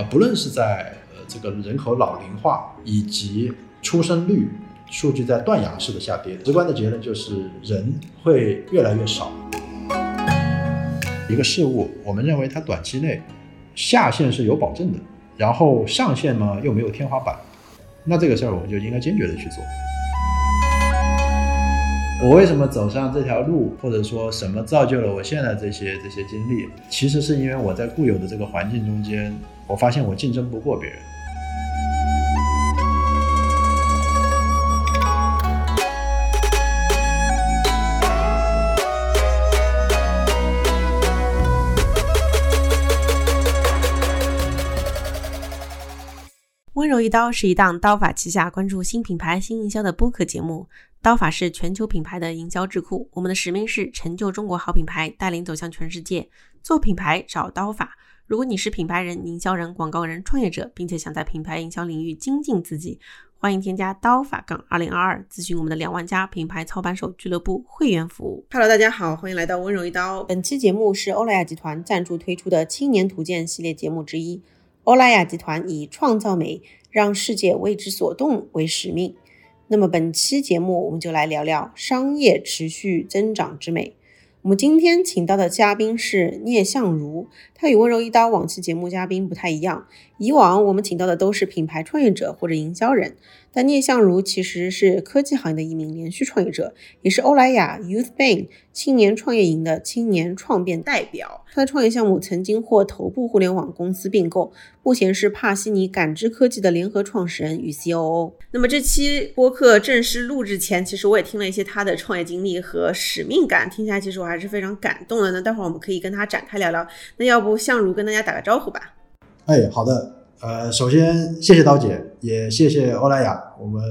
啊，不论是在呃这个人口老龄化以及出生率数据在断崖式的下跌，直观的结论就是人会越来越少。一个事物，我们认为它短期内下限是有保证的，然后上限呢又没有天花板，那这个事儿我们就应该坚决的去做。我为什么走上这条路，或者说什么造就了我现在这些这些经历？其实是因为我在固有的这个环境中间，我发现我竞争不过别人。温柔一刀是一档刀法旗下关注新品牌、新营销的播客节目。刀法是全球品牌的营销智库，我们的使命是成就中国好品牌，带领走向全世界。做品牌找刀法。如果你是品牌人、营销人、广告人、创业者，并且想在品牌营销领域精进自己，欢迎添加刀法杠二零二二，咨询我们的两万家品牌操盘手俱乐部会员服务。Hello，大家好，欢迎来到温柔一刀。本期节目是欧莱雅集团赞助推出的青年图鉴系列节目之一。欧莱雅集团以创造美，让世界为之所动为使命。那么本期节目，我们就来聊聊商业持续增长之美。我们今天请到的嘉宾是聂相如，他与温柔一刀往期节目嘉宾不太一样。以往我们请到的都是品牌创业者或者营销人，但聂相如其实是科技行业的一名连续创业者，也是欧莱雅 Youth Bank 青年创业营的青年创变代表。他的创业项目曾经获头部互联网公司并购，目前是帕西尼感知科技的联合创始人与 COO。那么这期播客正式录制前，其实我也听了一些他的创业经历和使命感，听起来其实我还是非常感动的。那待会儿我们可以跟他展开聊聊。那要不相如跟大家打个招呼吧？哎，好的。呃，首先谢谢刀姐，也谢谢欧莱雅，我们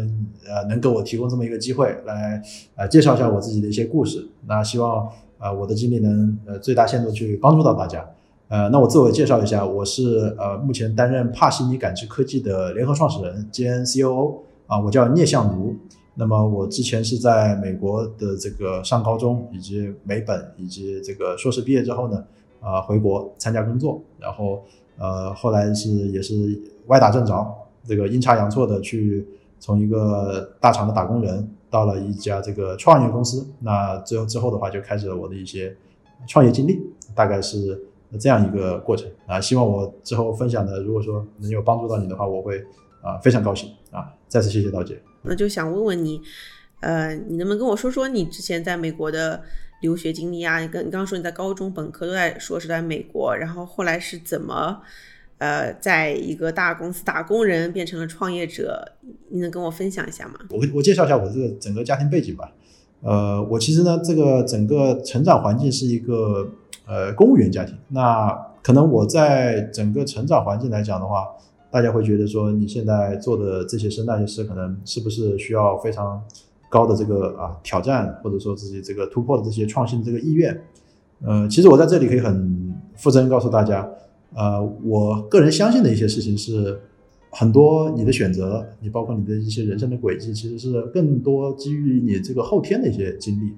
呃能给我提供这么一个机会来呃介绍一下我自己的一些故事。那希望呃我的经历能呃最大限度去帮助到大家。呃，那我自我介绍一下，我是呃目前担任帕西尼感知科技的联合创始人兼 COO 啊，我叫聂向如。那么我之前是在美国的这个上高中以及美本以及这个硕士毕业之后呢，啊回国参加工作，然后。呃，后来是也是歪打正着，这个阴差阳错的去从一个大厂的打工人到了一家这个创业公司，那之后之后的话就开始了我的一些创业经历，大概是这样一个过程啊。希望我之后分享的，如果说能有帮助到你的话，我会啊非常高兴啊。再次谢谢刀姐。那就想问问你，呃，你能不能跟我说说你之前在美国的？留学经历啊，你跟你刚刚说你在高中本科都在说是在美国，然后后来是怎么，呃，在一个大公司打工人变成了创业者？你能跟我分享一下吗？我我介绍一下我这个整个家庭背景吧。呃，我其实呢，这个整个成长环境是一个呃公务员家庭。那可能我在整个成长环境来讲的话，大家会觉得说你现在做的这些事那些事，可能是不是需要非常。高的这个啊挑战，或者说自己这个突破的这些创新的这个意愿，呃，其实我在这里可以很负责任告诉大家，呃，我个人相信的一些事情是，很多你的选择，你包括你的一些人生的轨迹，其实是更多基于你这个后天的一些经历。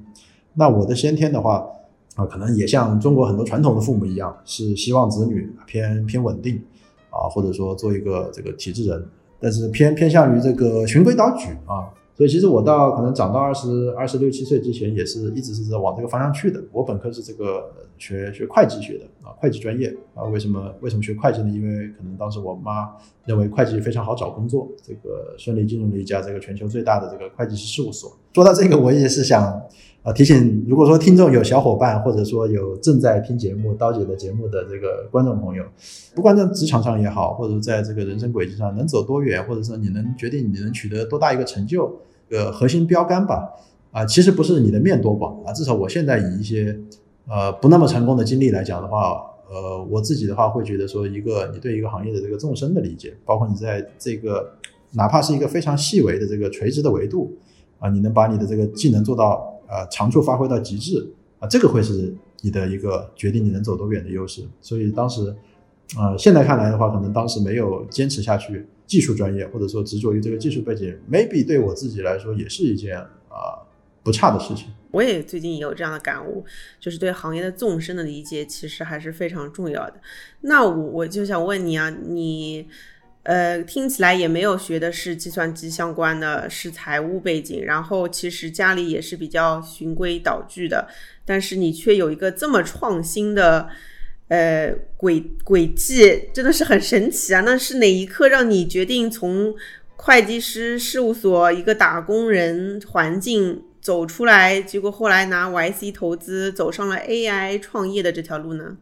那我的先天的话，啊，可能也像中国很多传统的父母一样，是希望子女偏偏稳定，啊，或者说做一个这个体制人，但是偏偏向于这个循规蹈矩啊。所以其实我到可能长到二十二十六七岁之前，也是一直是在往这个方向去的。我本科是这个学学会计学的啊，会计专业啊。为什么为什么学会计呢？因为可能当时我妈认为会计非常好找工作，这个顺利进入了一家这个全球最大的这个会计师事务所。说到这个，我也是想啊提醒，如果说听众有小伙伴，或者说有正在听节目刀姐的节目的这个观众朋友，不管在职场上也好，或者在这个人生轨迹上能走多远，或者说你能决定你能取得多大一个成就。个核心标杆吧，啊，其实不是你的面多广啊，至少我现在以一些呃不那么成功的经历来讲的话，呃，我自己的话会觉得说，一个你对一个行业的这个纵深的理解，包括你在这个哪怕是一个非常细微的这个垂直的维度啊，你能把你的这个技能做到呃长处发挥到极致啊，这个会是你的一个决定你能走多远的优势。所以当时，呃，现在看来的话，可能当时没有坚持下去。技术专业或者说执着于这个技术背景，maybe 对我自己来说也是一件啊不差的事情我也最近也有这样的感悟，就是对行业的纵深的理解其实还是非常重要的。那我我就想问你啊，你呃听起来也没有学的是计算机相关的，是财务背景，然后其实家里也是比较循规蹈矩的，但是你却有一个这么创新的呃轨轨迹，真的是很神奇啊！那是哪一刻让你决定从会计师事务所一个打工人环境？走出来，结果后来拿 YC 投资，走上了 AI 创业的这条路呢？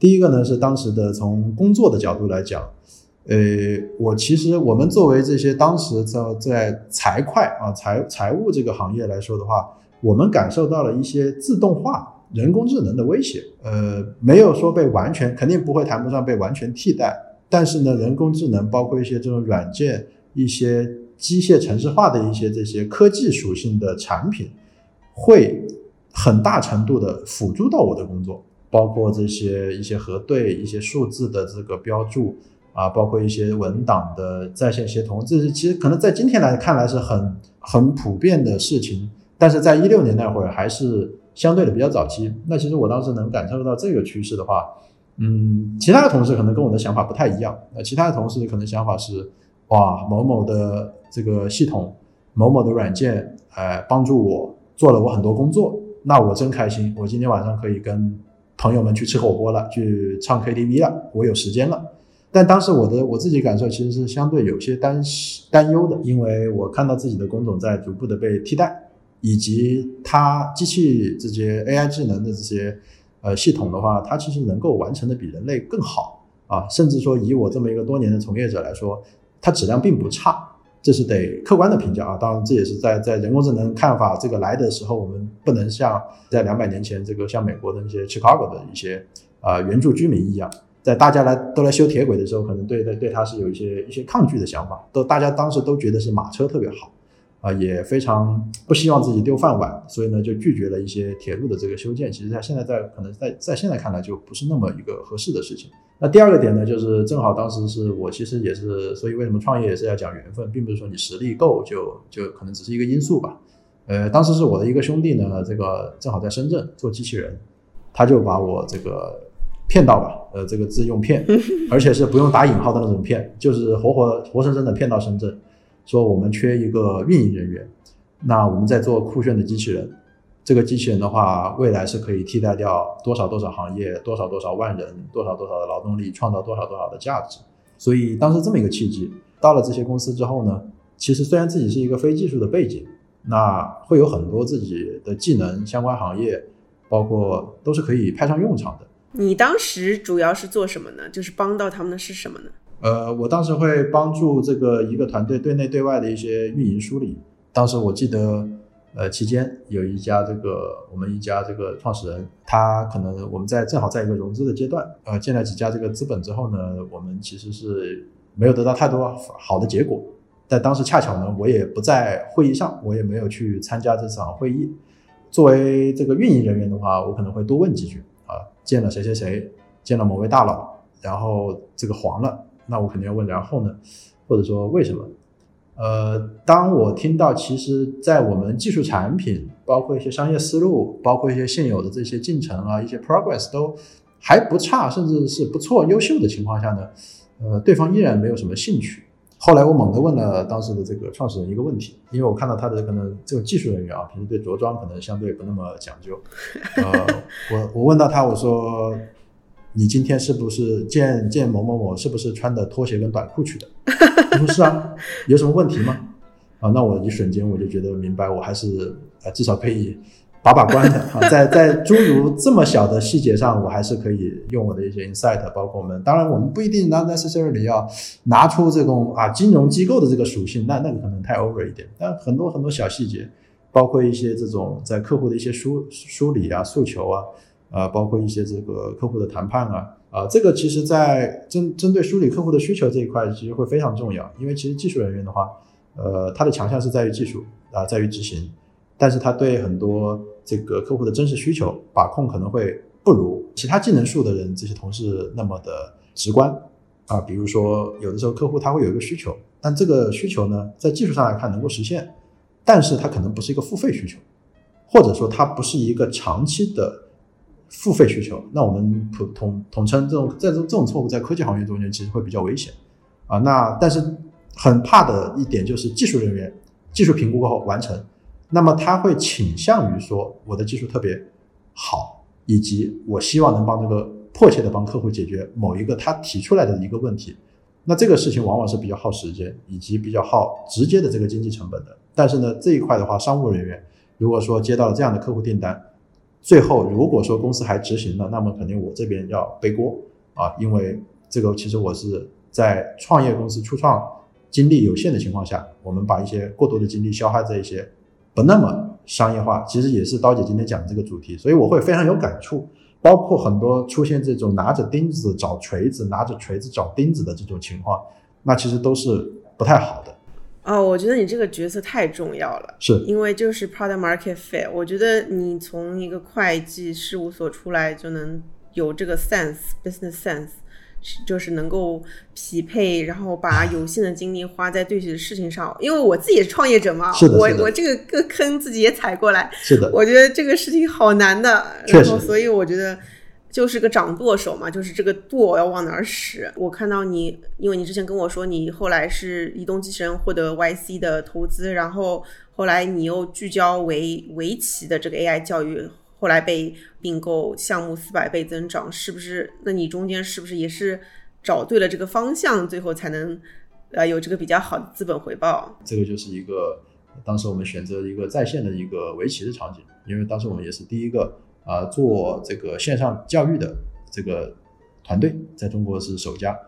第一个呢是当时的从工作的角度来讲，呃，我其实我们作为这些当时在在财会啊财财务这个行业来说的话，我们感受到了一些自动化、人工智能的威胁。呃，没有说被完全，肯定不会谈不上被完全替代，但是呢，人工智能包括一些这种软件一些。机械城市化的一些这些科技属性的产品，会很大程度的辅助到我的工作，包括这些一些核对、一些数字的这个标注啊，包括一些文档的在线协同，这是其实可能在今天来看来是很很普遍的事情，但是在一六年那会儿还是相对的比较早期。那其实我当时能感受到这个趋势的话，嗯，其他的同事可能跟我的想法不太一样，那其他的同事可能想法是。哇，某某的这个系统，某某的软件，哎，帮助我做了我很多工作，那我真开心。我今天晚上可以跟朋友们去吃火锅了，去唱 KTV 了，我有时间了。但当时我的我自己感受其实是相对有些担担忧的，因为我看到自己的工种在逐步的被替代，以及它机器这些 AI 智能的这些呃系统的话，它其实能够完成的比人类更好啊，甚至说以我这么一个多年的从业者来说。它质量并不差，这是得客观的评价啊。当然，这也是在在人工智能看法这个来的时候，我们不能像在两百年前这个像美国的那些 Chicago 的一些啊原住居民一样，在大家来都来修铁轨的时候，可能对对对它是有一些一些抗拒的想法。都大家当时都觉得是马车特别好啊，也非常不希望自己丢饭碗，所以呢就拒绝了一些铁路的这个修建。其实它现在在可能在在现在看来就不是那么一个合适的事情。那第二个点呢，就是正好当时是我其实也是，所以为什么创业也是要讲缘分，并不是说你实力够就就可能只是一个因素吧。呃，当时是我的一个兄弟呢，这个正好在深圳做机器人，他就把我这个骗到吧，呃，这个字用骗，而且是不用打引号的那种骗，就是活活活生生的骗到深圳，说我们缺一个运营人员，那我们在做酷炫的机器人。这个机器人的话，未来是可以替代掉多少多少行业，多少多少万人，多少多少的劳动力，创造多少多少的价值。所以当时这么一个契机，到了这些公司之后呢，其实虽然自己是一个非技术的背景，那会有很多自己的技能，相关行业，包括都是可以派上用场的。你当时主要是做什么呢？就是帮到他们的是什么呢？呃，我当时会帮助这个一个团队对内对外的一些运营梳理。当时我记得。呃，期间有一家这个我们一家这个创始人，他可能我们在正好在一个融资的阶段，呃，建了几家这个资本之后呢，我们其实是没有得到太多好的结果。但当时恰巧呢，我也不在会议上，我也没有去参加这场会议。作为这个运营人员的话，我可能会多问几句啊，见了谁谁谁，见了某位大佬，然后这个黄了，那我肯定要问，然后呢，或者说为什么？呃，当我听到，其实，在我们技术产品，包括一些商业思路，包括一些现有的这些进程啊，一些 progress 都还不差，甚至是不错、优秀的情况下呢，呃，对方依然没有什么兴趣。后来我猛地问了当时的这个创始人一个问题，因为我看到他的可能这个技术人员啊，平时对着装可能相对不那么讲究。呃，我我问到他，我说。你今天是不是见见某某某？是不是穿的拖鞋跟短裤去的？他说是啊，有什么问题吗？啊，那我一瞬间我就觉得明白，我还是呃至少可以把把关的 啊，在在诸如这么小的细节上，我还是可以用我的一些 insight，包括我们，当然我们不一定 necessarily 要拿出这种啊金融机构的这个属性，那那个可能太 over 一点，但很多很多小细节，包括一些这种在客户的一些梳梳理啊、诉求啊。啊，包括一些这个客户的谈判啊，啊，这个其实，在针针对梳理客户的需求这一块，其实会非常重要。因为其实技术人员的话，呃，他的强项是在于技术啊，在于执行，但是他对很多这个客户的真实需求把控可能会不如其他技能树的人这些同事那么的直观啊。比如说，有的时候客户他会有一个需求，但这个需求呢，在技术上来看能够实现，但是它可能不是一个付费需求。或者说它不是一个长期的付费需求，那我们统统统称这种在这这种错误在科技行业中间其实会比较危险啊。那但是很怕的一点就是技术人员技术评估过后完成，那么他会倾向于说我的技术特别好，以及我希望能帮这个迫切的帮客户解决某一个他提出来的一个问题。那这个事情往往是比较耗时间，以及比较耗直接的这个经济成本的。但是呢，这一块的话，商务人员。如果说接到了这样的客户订单，最后如果说公司还执行了，那么肯定我这边要背锅啊，因为这个其实我是在创业公司初创精力有限的情况下，我们把一些过多的精力消耗在一些不那么商业化，其实也是刀姐今天讲的这个主题，所以我会非常有感触，包括很多出现这种拿着钉子找锤子，拿着锤子找钉子的这种情况，那其实都是不太好的。哦，我觉得你这个角色太重要了，是因为就是 product market fit。我觉得你从一个会计事务所出来就能有这个 sense，business sense，就是能够匹配，然后把有限的精力花在对的事情上。因为我自己也是创业者嘛，我我这个个坑自己也踩过来，是的，我觉得这个事情好难的，然后所以我觉得。就是个掌舵手嘛，就是这个舵要往哪儿使。我看到你，因为你之前跟我说你后来是移动机器人获得 YC 的投资，然后后来你又聚焦为围棋的这个 AI 教育，后来被并购，项目四百倍增长，是不是？那你中间是不是也是找对了这个方向，最后才能呃有这个比较好的资本回报？这个就是一个当时我们选择一个在线的一个围棋的场景，因为当时我们也是第一个。啊，做这个线上教育的这个团队在中国是首家。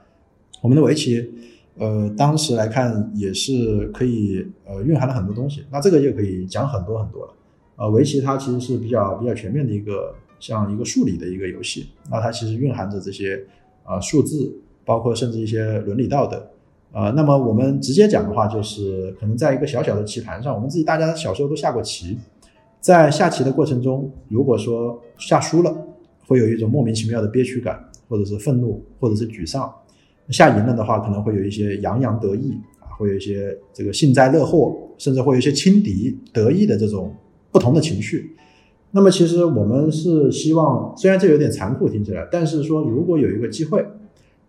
我们的围棋，呃，当时来看也是可以，呃，蕴含了很多东西。那这个就可以讲很多很多了。呃，围棋它其实是比较比较全面的一个，像一个数理的一个游戏。那它其实蕴含着这些啊数字，包括甚至一些伦理道德。啊，那么我们直接讲的话，就是可能在一个小小的棋盘上，我们自己大家小时候都下过棋。在下棋的过程中，如果说下输了，会有一种莫名其妙的憋屈感，或者是愤怒，或者是沮丧；下赢了的话，可能会有一些洋洋得意啊，会有一些这个幸灾乐祸，甚至会有一些轻敌得意的这种不同的情绪。那么，其实我们是希望，虽然这有点残酷听起来，但是说如果有一个机会，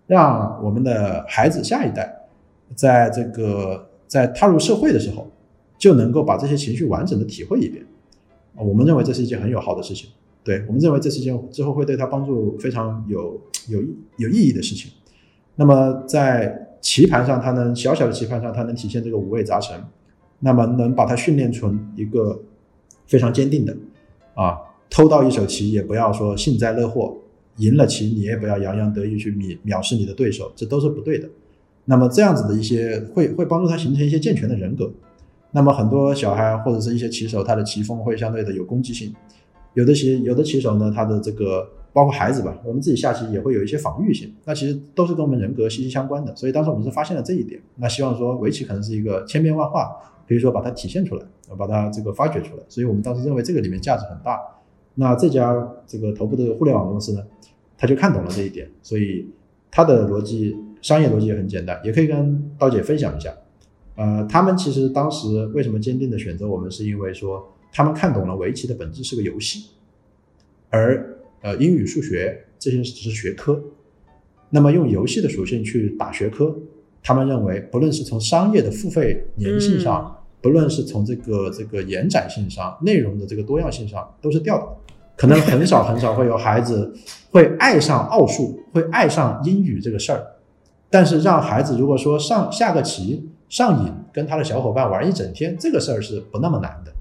让我们的孩子下一代，在这个在踏入社会的时候，就能够把这些情绪完整的体会一遍。我们认为这是一件很有好的事情，对我们认为这是一件之后会对他帮助非常有有有意义的事情。那么在棋盘上，他能小小的棋盘上，他能体现这个五味杂陈，那么能把它训练成一个非常坚定的啊，偷到一手棋也不要说幸灾乐祸，赢了棋你也不要洋洋得意去藐藐视你的对手，这都是不对的。那么这样子的一些会会帮助他形成一些健全的人格。那么很多小孩或者是一些棋手，他的棋风会相对的有攻击性。有的棋有的棋手呢，他的这个包括孩子吧，我们自己下棋也会有一些防御性。那其实都是跟我们人格息息相关的。所以当时我们是发现了这一点。那希望说围棋可能是一个千变万化，可以说把它体现出来，把它这个发掘出来。所以我们当时认为这个里面价值很大。那这家这个头部的互联网公司呢，他就看懂了这一点，所以他的逻辑商业逻辑也很简单，也可以跟刀姐分享一下。呃，他们其实当时为什么坚定的选择我们，是因为说他们看懂了围棋的本质是个游戏，而呃英语、数学这些只是学科，那么用游戏的属性去打学科，他们认为不论是从商业的付费粘性上，不论是从这个这个延展性上、内容的这个多样性上，都是掉的。可能很少很少会有孩子会爱上奥数，会爱上英语这个事儿，但是让孩子如果说上下个棋。上瘾，跟他的小伙伴玩一整天，这个事儿是不那么难的，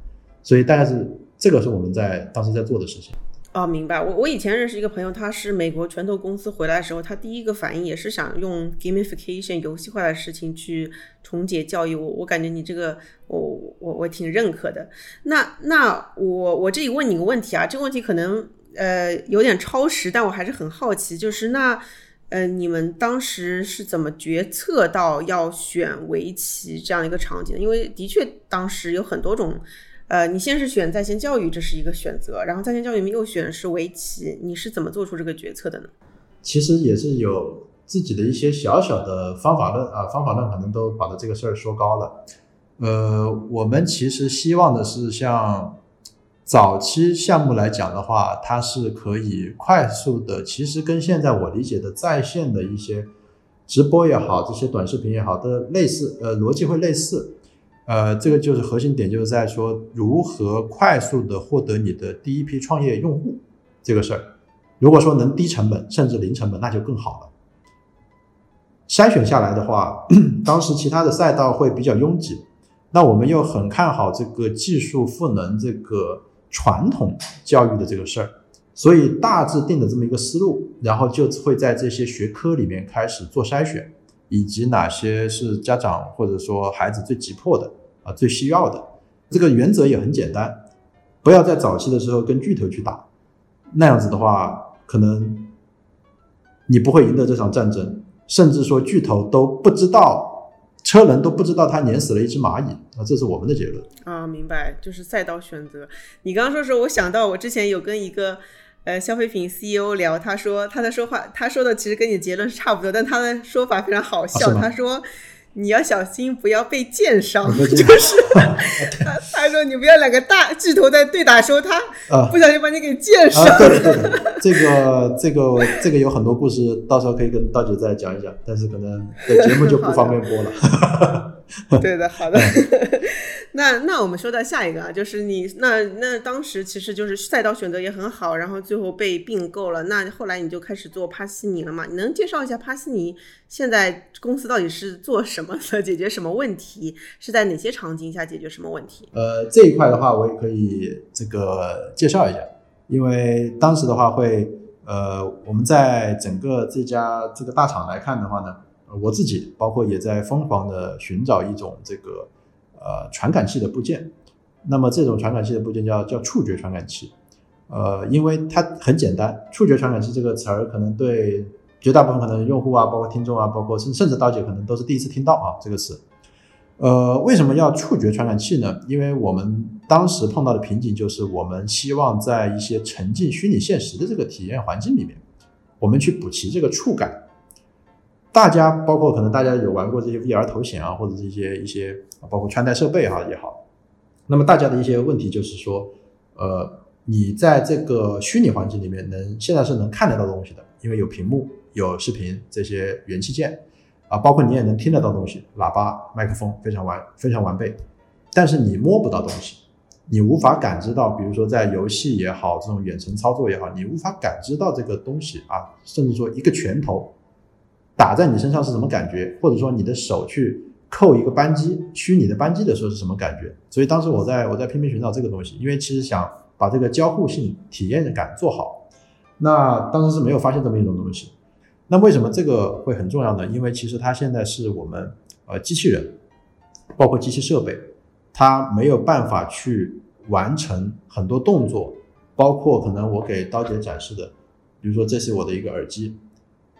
所以大概是这个是我们在当时在做的事情。哦，明白。我我以前认识一个朋友，他是美国拳头公司回来的时候，他第一个反应也是想用 gamification 游戏化的事情去重解教育。我我感觉你这个，我我我挺认可的。那那我我这里问你个问题啊，这个问题可能呃有点超时，但我还是很好奇，就是那。呃，你们当时是怎么决策到要选围棋这样一个场景？因为的确当时有很多种，呃，你先是选在线教育，这是一个选择，然后在线教育里面又选是围棋，你是怎么做出这个决策的呢？其实也是有自己的一些小小的方法论啊，方法论可能都把这个事儿说高了。呃，我们其实希望的是像。早期项目来讲的话，它是可以快速的，其实跟现在我理解的在线的一些直播也好，这些短视频也好的类似，呃，逻辑会类似。呃，这个就是核心点，就是在说如何快速的获得你的第一批创业用户这个事儿。如果说能低成本甚至零成本，那就更好了。筛选下来的话，当时其他的赛道会比较拥挤，那我们又很看好这个技术赋能这个传统教育的这个事儿，所以大致定的这么一个思路，然后就会在这些学科里面开始做筛选。以及哪些是家长或者说孩子最急迫的啊，最需要的？这个原则也很简单，不要在早期的时候跟巨头去打，那样子的话，可能你不会赢得这场战争，甚至说巨头都不知道，车轮都不知道他碾死了一只蚂蚁啊，这是我们的结论啊，明白，就是赛道选择。你刚刚说时候，我想到我之前有跟一个。呃，消费品 CEO 聊，他说他的说话，他说的其实跟你结论是差不多，但他的说法非常好笑。他说你要小心不要被剑伤，就是他他说你不要两个大巨头在对打时候，他不小心把你给剑伤。对对，这个这个这个有很多故事，到时候可以跟大姐再讲一讲，但是可能节目就不方便播了。对的，好的。那那我们说到下一个啊，就是你那那当时其实就是赛道选择也很好，然后最后被并购了。那后来你就开始做帕西尼了嘛？你能介绍一下帕西尼现在公司到底是做什么的？解决什么问题？是在哪些场景下解决什么问题？呃，这一块的话，我也可以这个介绍一下，因为当时的话会呃，我们在整个这家这个大厂来看的话呢，我自己包括也在疯狂的寻找一种这个。呃，传感器的部件，那么这种传感器的部件叫叫触觉传感器，呃，因为它很简单，触觉传感器这个词儿可能对绝大部分可能用户啊，包括听众啊，包括甚甚至刀姐可能都是第一次听到啊这个词。呃，为什么要触觉传感器呢？因为我们当时碰到的瓶颈就是，我们希望在一些沉浸虚拟现实的这个体验环境里面，我们去补齐这个触感。大家包括可能大家有玩过这些 VR 头显啊，或者这些一些包括穿戴设备哈也好，那么大家的一些问题就是说，呃，你在这个虚拟环境里面能现在是能看得到东西的，因为有屏幕、有视频这些元器件啊，包括你也能听得到东西，喇叭、麦克风非常完非常完备，但是你摸不到东西，你无法感知到，比如说在游戏也好，这种远程操作也好，你无法感知到这个东西啊，甚至说一个拳头。打在你身上是什么感觉？或者说你的手去扣一个扳机，虚拟的扳机的时候是什么感觉？所以当时我在我在拼命寻找这个东西，因为其实想把这个交互性体验感做好。那当时是没有发现这么一种东西。那为什么这个会很重要呢？因为其实它现在是我们呃机器人，包括机器设备，它没有办法去完成很多动作，包括可能我给刀姐展示的，比如说这是我的一个耳机。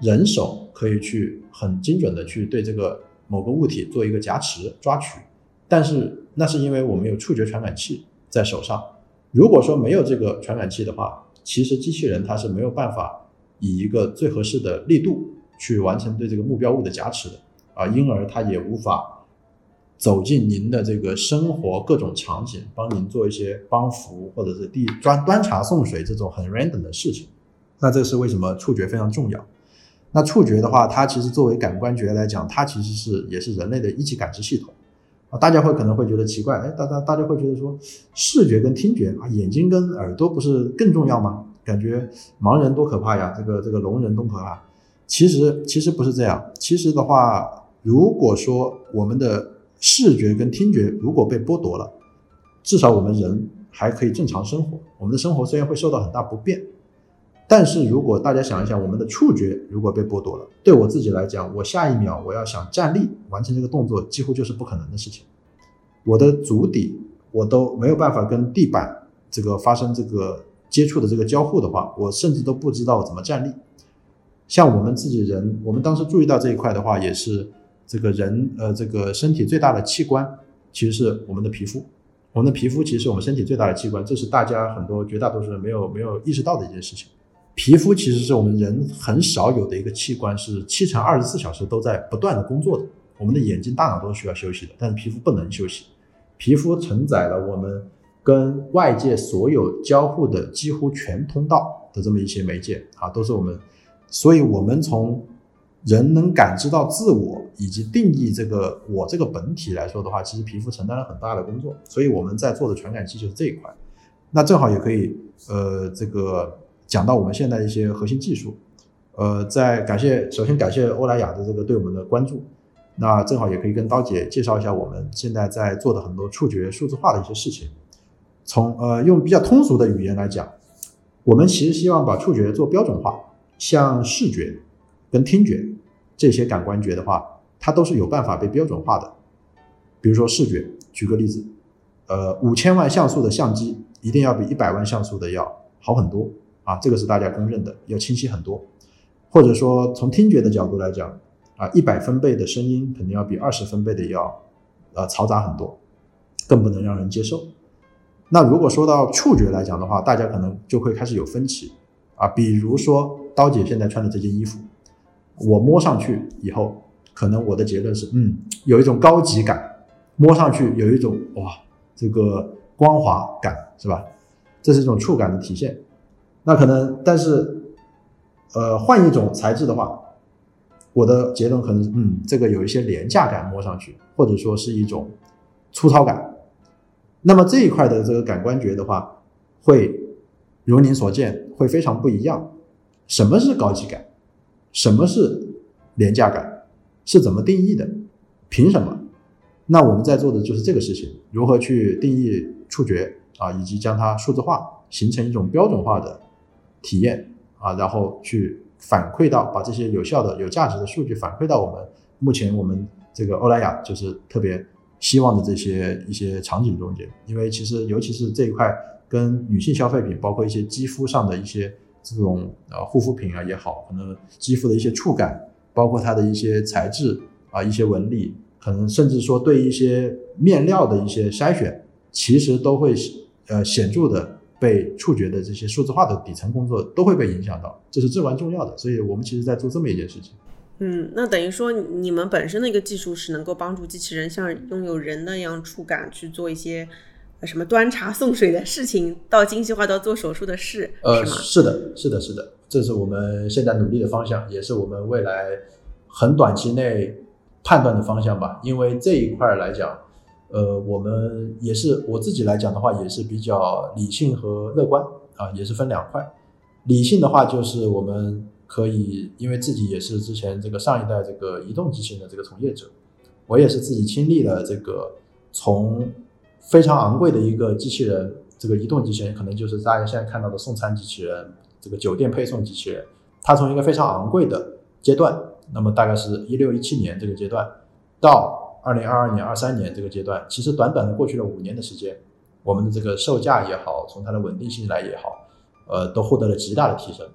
人手可以去很精准的去对这个某个物体做一个夹持抓取，但是那是因为我们有触觉传感器在手上。如果说没有这个传感器的话，其实机器人它是没有办法以一个最合适的力度去完成对这个目标物的夹持的啊，因而它也无法走进您的这个生活各种场景，帮您做一些帮扶或者是递端端茶送水这种很 random 的事情。那这是为什么触觉非常重要？那触觉的话，它其实作为感官觉来讲，它其实是也是人类的一级感知系统啊。大家会可能会觉得奇怪，哎，大大大家会觉得说，视觉跟听觉啊，眼睛跟耳朵不是更重要吗？感觉盲人多可怕呀，这个这个聋人多可怕。其实其实不是这样。其实的话，如果说我们的视觉跟听觉如果被剥夺了，至少我们人还可以正常生活。我们的生活虽然会受到很大不便。但是如果大家想一想，我们的触觉如果被剥夺了，对我自己来讲，我下一秒我要想站立完成这个动作，几乎就是不可能的事情。我的足底我都没有办法跟地板这个发生这个接触的这个交互的话，我甚至都不知道怎么站立。像我们自己人，我们当时注意到这一块的话，也是这个人呃这个身体最大的器官其实是我们的皮肤。我们的皮肤其实是我们身体最大的器官，这是大家很多绝大多数人没有没有意识到的一件事情。皮肤其实是我们人很少有的一个器官，是七乘二十四小时都在不断的工作的。我们的眼睛、大脑都是需要休息的，但是皮肤不能休息。皮肤承载了我们跟外界所有交互的几乎全通道的这么一些媒介啊，都是我们，所以我们从人能感知到自我以及定义这个我这个本体来说的话，其实皮肤承担了很大的工作，所以我们在做的传感器就是这一块。那正好也可以呃这个讲到我们现在一些核心技术，呃，在感谢首先感谢欧莱雅的这个对我们的关注，那正好也可以跟刀姐介绍一下我们现在在做的很多触觉数字化的一些事情。从呃用比较通俗的语言来讲，我们其实希望把触觉做标准化，像视觉跟听觉这些感官觉的话，它都是有办法被标准化的。比如说视觉，举个例子，呃，五千万像素的相机一定要比一百万像素的要好很多啊，这个是大家公认的，要清晰很多。或者说从听觉的角度来讲，啊，一百分贝的声音肯定要比二十分贝的要呃嘈杂很多，更不能让人接受。那如果说到触觉来讲的话，大家可能就会开始有分歧啊。比如说刀姐现在穿的这件衣服，我摸上去以后，可能我的结论是，嗯，有一种高级感，摸上去有一种哇，这个光滑感，是吧？这是一种触感的体现。那可能，但是，呃，换一种材质的话，我的结论可能，嗯，这个有一些廉价感，摸上去，或者说是一种粗糙感。那么这一块的这个感官觉的话，会如您所见，会非常不一样。什么是高级感？什么是廉价感？是怎么定义的？凭什么？那我们在做的就是这个事情：如何去定义触觉啊，以及将它数字化，形成一种标准化的体验啊，然后去反馈到把这些有效的、有价值的数据反馈到我们目前我们这个欧莱雅就是特别。希望的这些一些场景中间，因为其实尤其是这一块跟女性消费品，包括一些肌肤上的一些这种呃护肤品啊也好，可能肌肤的一些触感，包括它的一些材质啊一些纹理，可能甚至说对一些面料的一些筛选，其实都会呃显著的被触觉的这些数字化的底层工作都会被影响到，这是至关重要的。所以我们其实在做这么一件事情。嗯，那等于说你们本身的一个技术是能够帮助机器人像拥有人那样触感去做一些什么端茶送水的事情，到精细化到做手术的事，呃，是的，是的，是的，这是我们现在努力的方向，也是我们未来很短期内判断的方向吧。因为这一块来讲，呃，我们也是我自己来讲的话，也是比较理性和乐观啊，也是分两块。理性的话就是我们。可以，因为自己也是之前这个上一代这个移动机器人的这个从业者，我也是自己亲历了这个从非常昂贵的一个机器人，这个移动机器人可能就是大家现在看到的送餐机器人，这个酒店配送机器人，它从一个非常昂贵的阶段，那么大概是一六一七年这个阶段，到二零二二年、二三年这个阶段，其实短短的过去了五年的时间，我们的这个售价也好，从它的稳定性来也好，呃，都获得了极大的提升。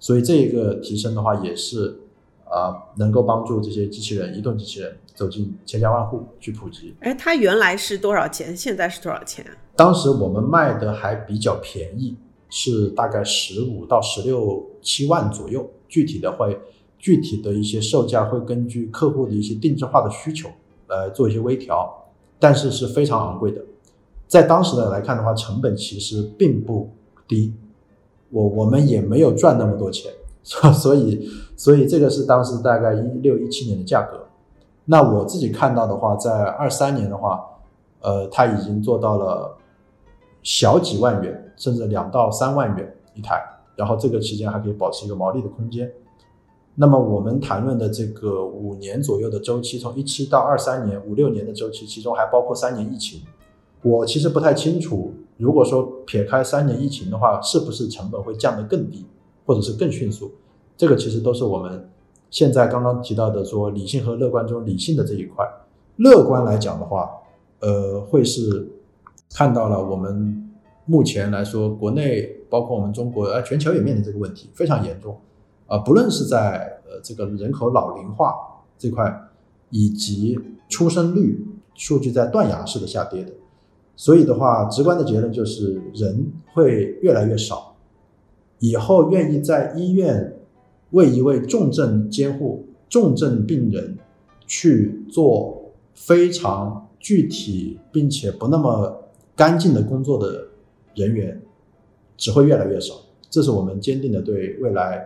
所以这一个提升的话，也是啊，能够帮助这些机器人、移动机器人走进千家万户去普及。哎，它原来是多少钱？现在是多少钱？当时我们卖的还比较便宜，是大概十五到十六七万左右。具体的会，具体的一些售价会根据客户的一些定制化的需求来做一些微调，但是是非常昂贵的。在当时的来看的话，成本其实并不低。我我们也没有赚那么多钱，所以所以这个是当时大概一六一七年的价格。那我自己看到的话，在二三年的话，呃，它已经做到了小几万元，甚至两到三万元一台，然后这个期间还可以保持一个毛利的空间。那么我们谈论的这个五年左右的周期，从一七到二三年五六年的周期，其中还包括三年疫情。我其实不太清楚。如果说撇开三年疫情的话，是不是成本会降得更低，或者是更迅速？这个其实都是我们现在刚刚提到的说理性和乐观中理性的这一块。乐观来讲的话，呃，会是看到了我们目前来说，国内包括我们中国，呃，全球也面临这个问题非常严重啊。不论是在呃这个人口老龄化这块，以及出生率数据在断崖式的下跌的。所以的话，直观的结论就是人会越来越少，以后愿意在医院为一位重症监护、重症病人去做非常具体并且不那么干净的工作的人员只会越来越少。这是我们坚定的对未来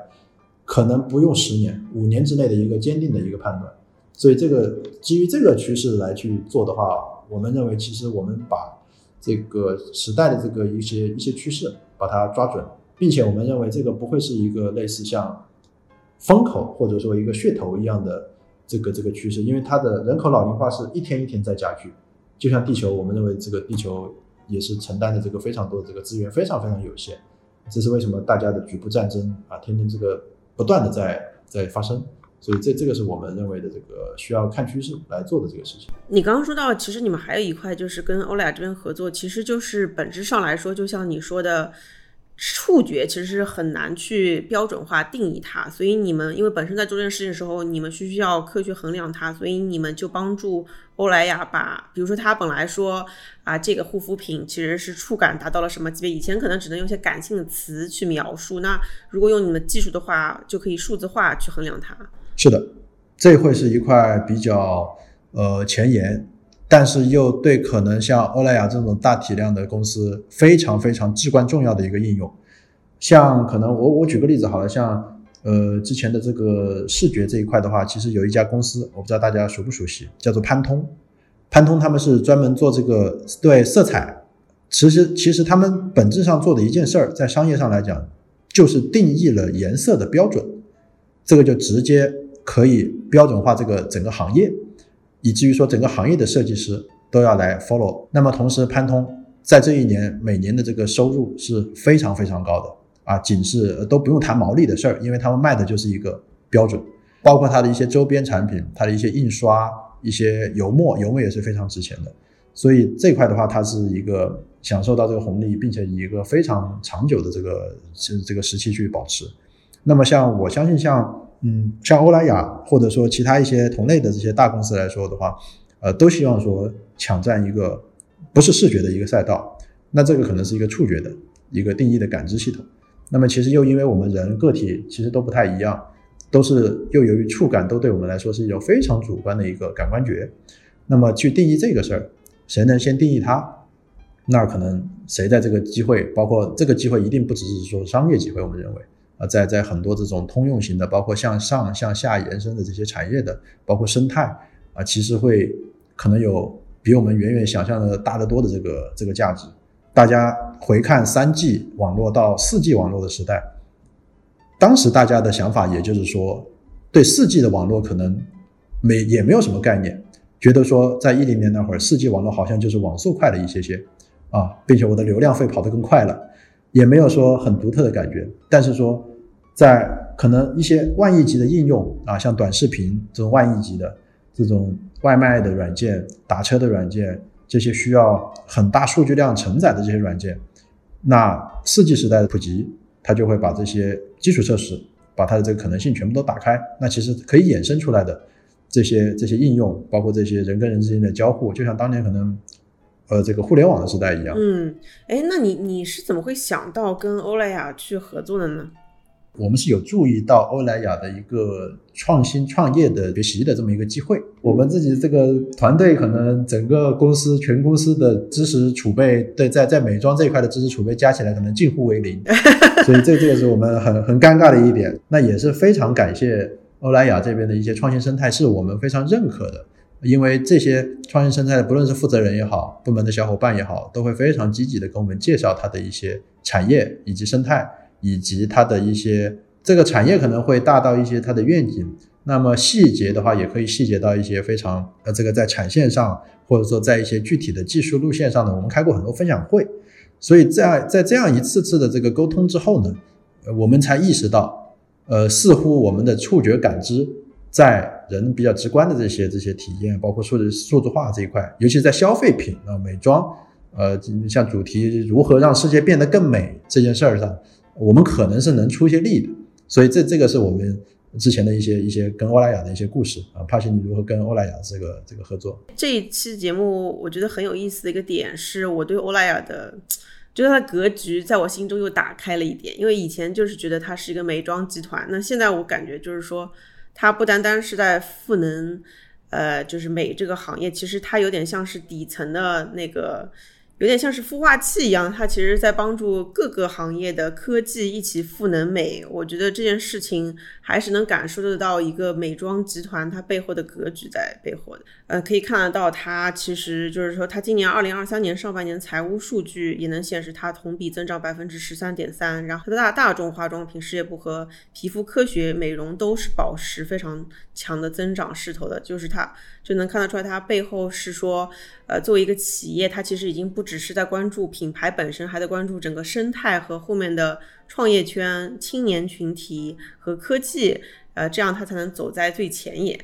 可能不用十年、五年之内的一个坚定的一个判断。所以，这个基于这个趋势来去做的话，我们认为其实我们把这个时代的这个一些一些趋势把它抓准，并且我们认为这个不会是一个类似像风口或者说一个噱头一样的这个这个趋势，因为它的人口老龄化是一天一天在加剧。就像地球，我们认为这个地球也是承担的这个非常多的这个资源非常非常有限，这是为什么大家的局部战争啊，天天这个不断的在在发生，所以这这个是我们认为的这个需要看趋势来做的这个事情。你刚刚说到，其实你们还有一块就是跟欧莱雅这边合作，其实就是本质上来说，就像你说的。触觉其实是很难去标准化定义它，所以你们因为本身在做这件事情的时候，你们需需要科学衡量它，所以你们就帮助欧莱雅把，比如说他本来说啊，这个护肤品其实是触感达到了什么级别，以前可能只能用些感性的词去描述，那如果用你们技术的话，就可以数字化去衡量它。是的，这会是一块比较呃前沿。但是又对可能像欧莱雅这种大体量的公司非常非常至关重要的一个应用，像可能我我举个例子好了，像呃之前的这个视觉这一块的话，其实有一家公司，我不知道大家熟不熟悉，叫做潘通。潘通他们是专门做这个对色彩，其实其实他们本质上做的一件事儿，在商业上来讲，就是定义了颜色的标准，这个就直接可以标准化这个整个行业。以至于说整个行业的设计师都要来 follow。那么同时，潘通在这一年每年的这个收入是非常非常高的啊，仅是都不用谈毛利的事儿，因为他们卖的就是一个标准，包括它的一些周边产品，它的一些印刷、一些油墨，油墨也是非常值钱的。所以这块的话，它是一个享受到这个红利，并且以一个非常长久的这个是这个时期去保持。那么像我相信像。嗯，像欧莱雅或者说其他一些同类的这些大公司来说的话，呃，都希望说抢占一个不是视觉的一个赛道，那这个可能是一个触觉的一个定义的感知系统。那么其实又因为我们人个体其实都不太一样，都是又由于触感都对我们来说是一种非常主观的一个感官觉。那么去定义这个事儿，谁能先定义它，那可能谁在这个机会，包括这个机会一定不只是说商业机会，我们认为。在在很多这种通用型的，包括向上向下延伸的这些产业的，包括生态啊，其实会可能有比我们远远想象的大得多的这个这个价值。大家回看三 G 网络到四 G 网络的时代，当时大家的想法也就是说，对四 G 的网络可能没也没有什么概念，觉得说在一零年那会儿，四 G 网络好像就是网速快了一些些啊，并且我的流量会跑得更快了，也没有说很独特的感觉，但是说。在可能一些万亿级的应用啊，像短视频这种万亿级的这种外卖的软件、打车的软件，这些需要很大数据量承载的这些软件，那四 G 时代的普及，它就会把这些基础设施，把它的这个可能性全部都打开。那其实可以衍生出来的这些这些应用，包括这些人跟人之间的交互，就像当年可能呃这个互联网的时代一样。嗯，哎，那你你是怎么会想到跟欧莱雅去合作的呢？我们是有注意到欧莱雅的一个创新创业的学习的这么一个机会。我们自己这个团队可能整个公司全公司的知识储备，对，在在美妆这一块的知识储备加起来可能近乎为零，所以这这个是我们很很尴尬的一点。那也是非常感谢欧莱雅这边的一些创新生态，是我们非常认可的。因为这些创新生态的，不论是负责人也好，部门的小伙伴也好，都会非常积极的跟我们介绍它的一些产业以及生态。以及它的一些这个产业可能会大到一些它的愿景，那么细节的话也可以细节到一些非常呃这个在产线上或者说在一些具体的技术路线上呢，我们开过很多分享会，所以在在这样一次次的这个沟通之后呢，我们才意识到，呃似乎我们的触觉感知在人比较直观的这些这些体验，包括数字数字化这一块，尤其在消费品啊美妆，呃像主题如何让世界变得更美这件事儿上。我们可能是能出一些力的，所以这这个是我们之前的一些一些跟欧莱雅的一些故事啊。帕西尼如何跟欧莱雅这个这个合作？这一期节目我觉得很有意思的一个点是，我对欧莱雅的，觉得它的格局在我心中又打开了一点。因为以前就是觉得它是一个美妆集团，那现在我感觉就是说，它不单单是在赋能，呃，就是美这个行业，其实它有点像是底层的那个。有点像是孵化器一样，它其实在帮助各个行业的科技一起赋能美。我觉得这件事情还是能感受得到一个美妆集团它背后的格局在背后的。呃，可以看得到它其实就是说，它今年二零二三年上半年财务数据也能显示它同比增长百分之十三点三。然后它的大大众化妆品事业部和皮肤科学美容都是保持非常强的增长势头的，就是它就能看得出来，它背后是说，呃，作为一个企业，它其实已经不。只是在关注品牌本身，还在关注整个生态和后面的创业圈、青年群体和科技，呃，这样它才能走在最前沿。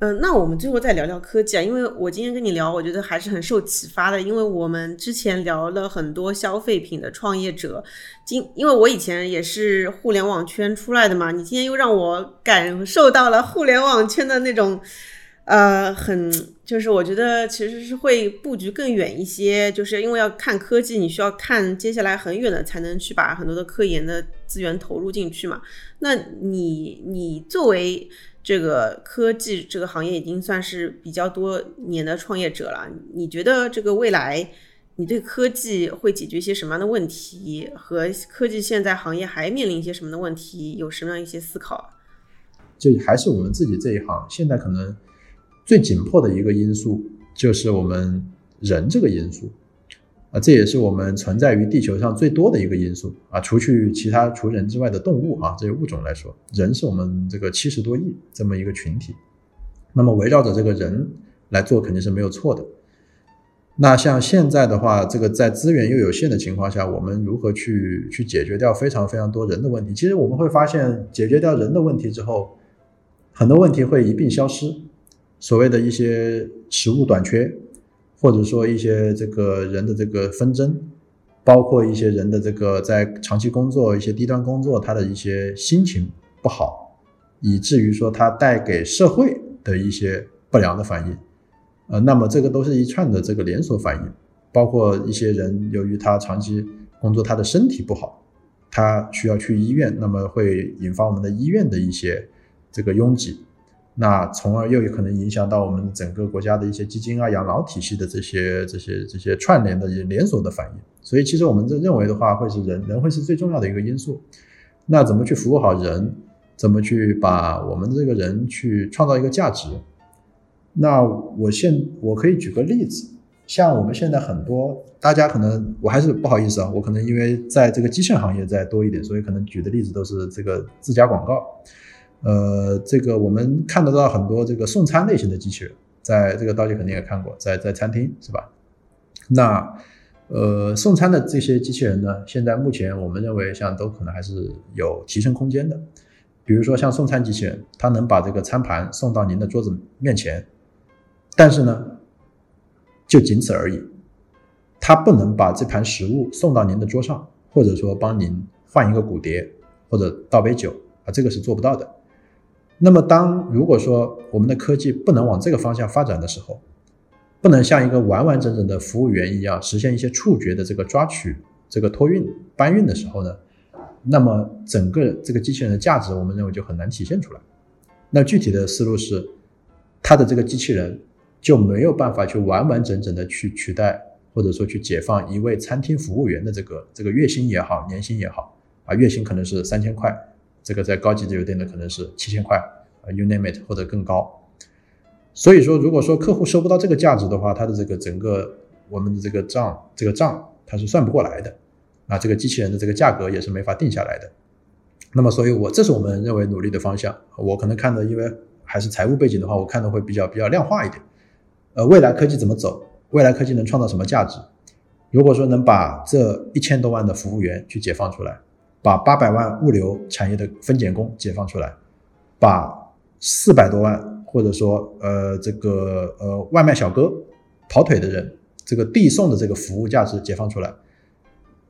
嗯，那我们最后再聊聊科技啊，因为我今天跟你聊，我觉得还是很受启发的，因为我们之前聊了很多消费品的创业者，今因为我以前也是互联网圈出来的嘛，你今天又让我感受到了互联网圈的那种。呃，很就是我觉得其实是会布局更远一些，就是因为要看科技，你需要看接下来很远的，才能去把很多的科研的资源投入进去嘛。那你你作为这个科技这个行业已经算是比较多年的创业者了，你觉得这个未来你对科技会解决一些什么样的问题？和科技现在行业还面临一些什么的问题？有什么样一些思考？就还是我们自己这一行，现在可能。最紧迫的一个因素就是我们人这个因素啊，这也是我们存在于地球上最多的一个因素啊。除去其他除人之外的动物啊，这些物种来说，人是我们这个七十多亿这么一个群体。那么围绕着这个人来做肯定是没有错的。那像现在的话，这个在资源又有限的情况下，我们如何去去解决掉非常非常多人的问题？其实我们会发现，解决掉人的问题之后，很多问题会一并消失。所谓的一些食物短缺，或者说一些这个人的这个纷争，包括一些人的这个在长期工作、一些低端工作，他的一些心情不好，以至于说他带给社会的一些不良的反应，呃，那么这个都是一串的这个连锁反应，包括一些人由于他长期工作，他的身体不好，他需要去医院，那么会引发我们的医院的一些这个拥挤。那从而又有可能影响到我们整个国家的一些基金啊、养老体系的这些、这些、这些串联的连锁的反应。所以，其实我们这认为的话，会是人人会是最重要的一个因素。那怎么去服务好人？怎么去把我们这个人去创造一个价值？那我现我可以举个例子，像我们现在很多大家可能我还是不好意思啊，我可能因为在这个机器人行业再多一点，所以可能举的例子都是这个自家广告。呃，这个我们看得到很多这个送餐类型的机器人，在这个刀姐肯定也看过，在在餐厅是吧？那呃，送餐的这些机器人呢，现在目前我们认为像都可能还是有提升空间的。比如说像送餐机器人，它能把这个餐盘送到您的桌子面前，但是呢，就仅此而已，它不能把这盘食物送到您的桌上，或者说帮您换一个骨碟或者倒杯酒啊，这个是做不到的。那么，当如果说我们的科技不能往这个方向发展的时候，不能像一个完完整整的服务员一样实现一些触觉的这个抓取、这个托运、搬运的时候呢，那么整个这个机器人的价值，我们认为就很难体现出来。那具体的思路是，它的这个机器人就没有办法去完完整整的去取代，或者说去解放一位餐厅服务员的这个这个月薪也好、年薪也好啊，月薪可能是三千块。这个在高级酒店的可能是七千块啊，you name it 或者更高。所以说，如果说客户收不到这个价值的话，他的这个整个我们的这个账，这个账他是算不过来的。那这个机器人的这个价格也是没法定下来的。那么，所以我这是我们认为努力的方向。我可能看的，因为还是财务背景的话，我看的会比较比较量化一点。呃，未来科技怎么走？未来科技能创造什么价值？如果说能把这一千多万的服务员去解放出来。把八百万物流产业的分拣工解放出来，把四百多万或者说呃这个呃外卖小哥跑腿的人这个递送的这个服务价值解放出来，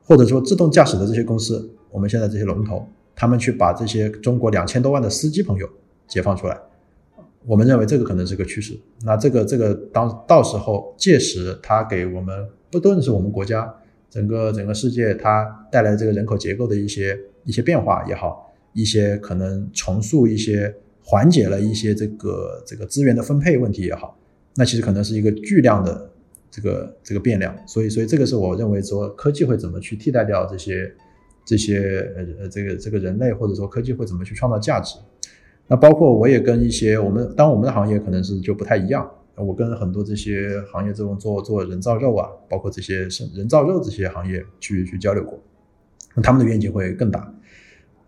或者说自动驾驶的这些公司，我们现在这些龙头，他们去把这些中国两千多万的司机朋友解放出来，我们认为这个可能是个趋势。那这个这个当到时候届时，它给我们不论是我们国家。整个整个世界，它带来这个人口结构的一些一些变化也好，一些可能重塑一些缓解了一些这个这个资源的分配问题也好，那其实可能是一个巨量的这个这个变量，所以所以这个是我认为说科技会怎么去替代掉这些这些呃呃这个这个人类，或者说科技会怎么去创造价值。那包括我也跟一些我们，当我们的行业可能是就不太一样。我跟很多这些行业这种做做人造肉啊，包括这些是人造肉这些行业去去交流过，那他们的愿景会更大。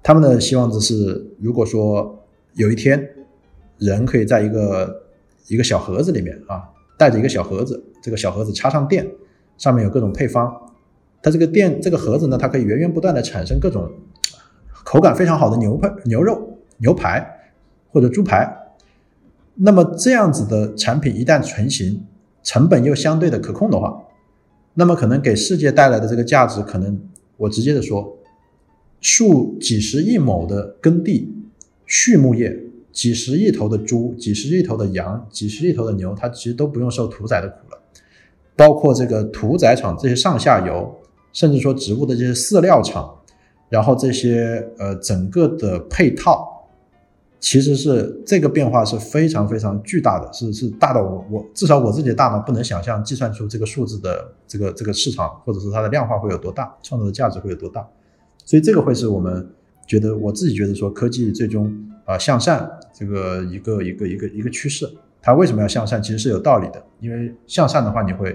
他们的希望值是，如果说有一天人可以在一个一个小盒子里面啊，带着一个小盒子，这个小盒子插上电，上面有各种配方，它这个电这个盒子呢，它可以源源不断的产生各种口感非常好的牛排、牛肉、牛排或者猪排。那么这样子的产品一旦成型，成本又相对的可控的话，那么可能给世界带来的这个价值，可能我直接的说，数几十亿亩的耕地、畜牧业，几十亿头的猪、几十亿头的羊、几十亿头的牛，它其实都不用受屠宰的苦了。包括这个屠宰场这些上下游，甚至说植物的这些饲料厂，然后这些呃整个的配套。其实是这个变化是非常非常巨大的，是是大到我我至少我自己的大脑不能想象计算出这个数字的这个这个市场或者是它的量化会有多大，创造的价值会有多大，所以这个会是我们觉得我自己觉得说科技最终啊向善这个一个一个一个一个趋势，它为什么要向善？其实是有道理的，因为向善的话你会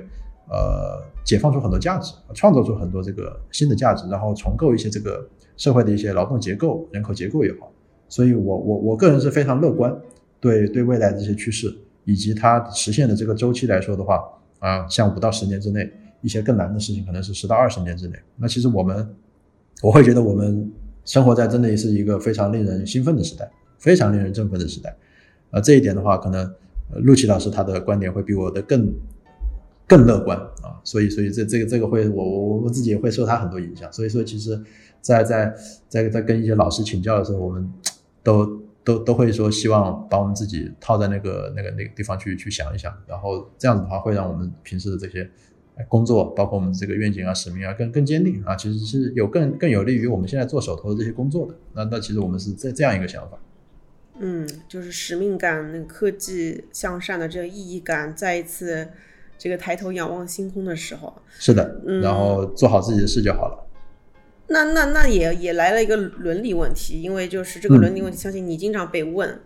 呃解放出很多价值，创造出很多这个新的价值，然后重构一些这个社会的一些劳动结构、人口结构也好。所以，我我我个人是非常乐观，对对未来的这些趋势以及它实现的这个周期来说的话，啊，像五到十年之内，一些更难的事情可能是十到二十年之内。那其实我们，我会觉得我们生活在真的是一个非常令人兴奋的时代，非常令人振奋的时代。啊，这一点的话，可能陆琪老师他的观点会比我的更更乐观啊。所以，所以这这个这个会，我我我自己也会受他很多影响。所以说，其实，在在在在跟一些老师请教的时候，我们。都都都会说希望把我们自己套在那个那个那个地方去去想一想，然后这样子的话会让我们平时的这些工作，包括我们这个愿景啊、使命啊，更更坚定啊，其实是有更更有利于我们现在做手头的这些工作的。那那其实我们是这这样一个想法。嗯，就是使命感、那个科技向善的这个意义感，再一次这个抬头仰望星空的时候。是的，然后做好自己的事就好了。那那那也也来了一个伦理问题，因为就是这个伦理问题，相信你经常被问。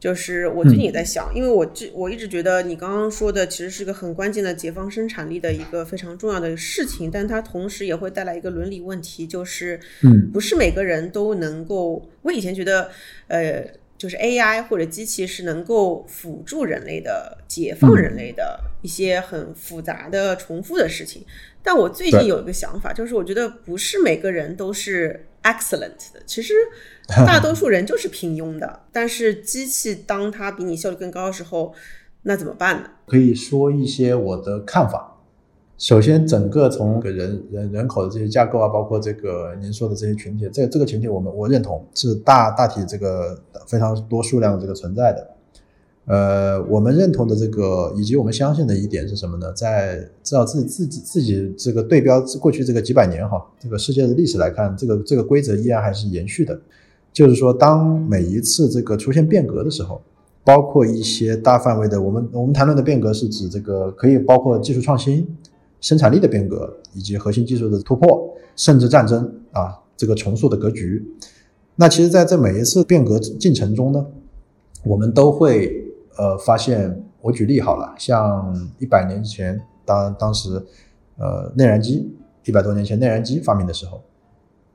就是我最近也在想，因为我这我一直觉得你刚刚说的其实是个很关键的解放生产力的一个非常重要的事情，但它同时也会带来一个伦理问题，就是嗯，不是每个人都能够。我以前觉得，呃。就是 AI 或者机器是能够辅助人类的、解放人类的一些很复杂的、重复的事情。但我最近有一个想法，就是我觉得不是每个人都是 excellent 的，其实 大多数人就是平庸的。但是机器当它比你效率更高的时候，那怎么办呢？可以说一些我的看法。首先，整个从个人人人口的这些架构啊，包括这个您说的这些群体，这这个群体我们我认同是大大体这个非常多数量这个存在的。呃，我们认同的这个以及我们相信的一点是什么呢？在至少自己自己自己这个对标过去这个几百年哈，这个世界的历史来看，这个这个规则依然还是延续的。就是说，当每一次这个出现变革的时候，包括一些大范围的，我们我们谈论的变革是指这个可以包括技术创新。生产力的变革，以及核心技术的突破，甚至战争啊，这个重塑的格局。那其实，在这每一次变革进程中呢，我们都会呃发现，我举例好了，像一百年前，当当时呃内燃机一百多年前内燃机发明的时候，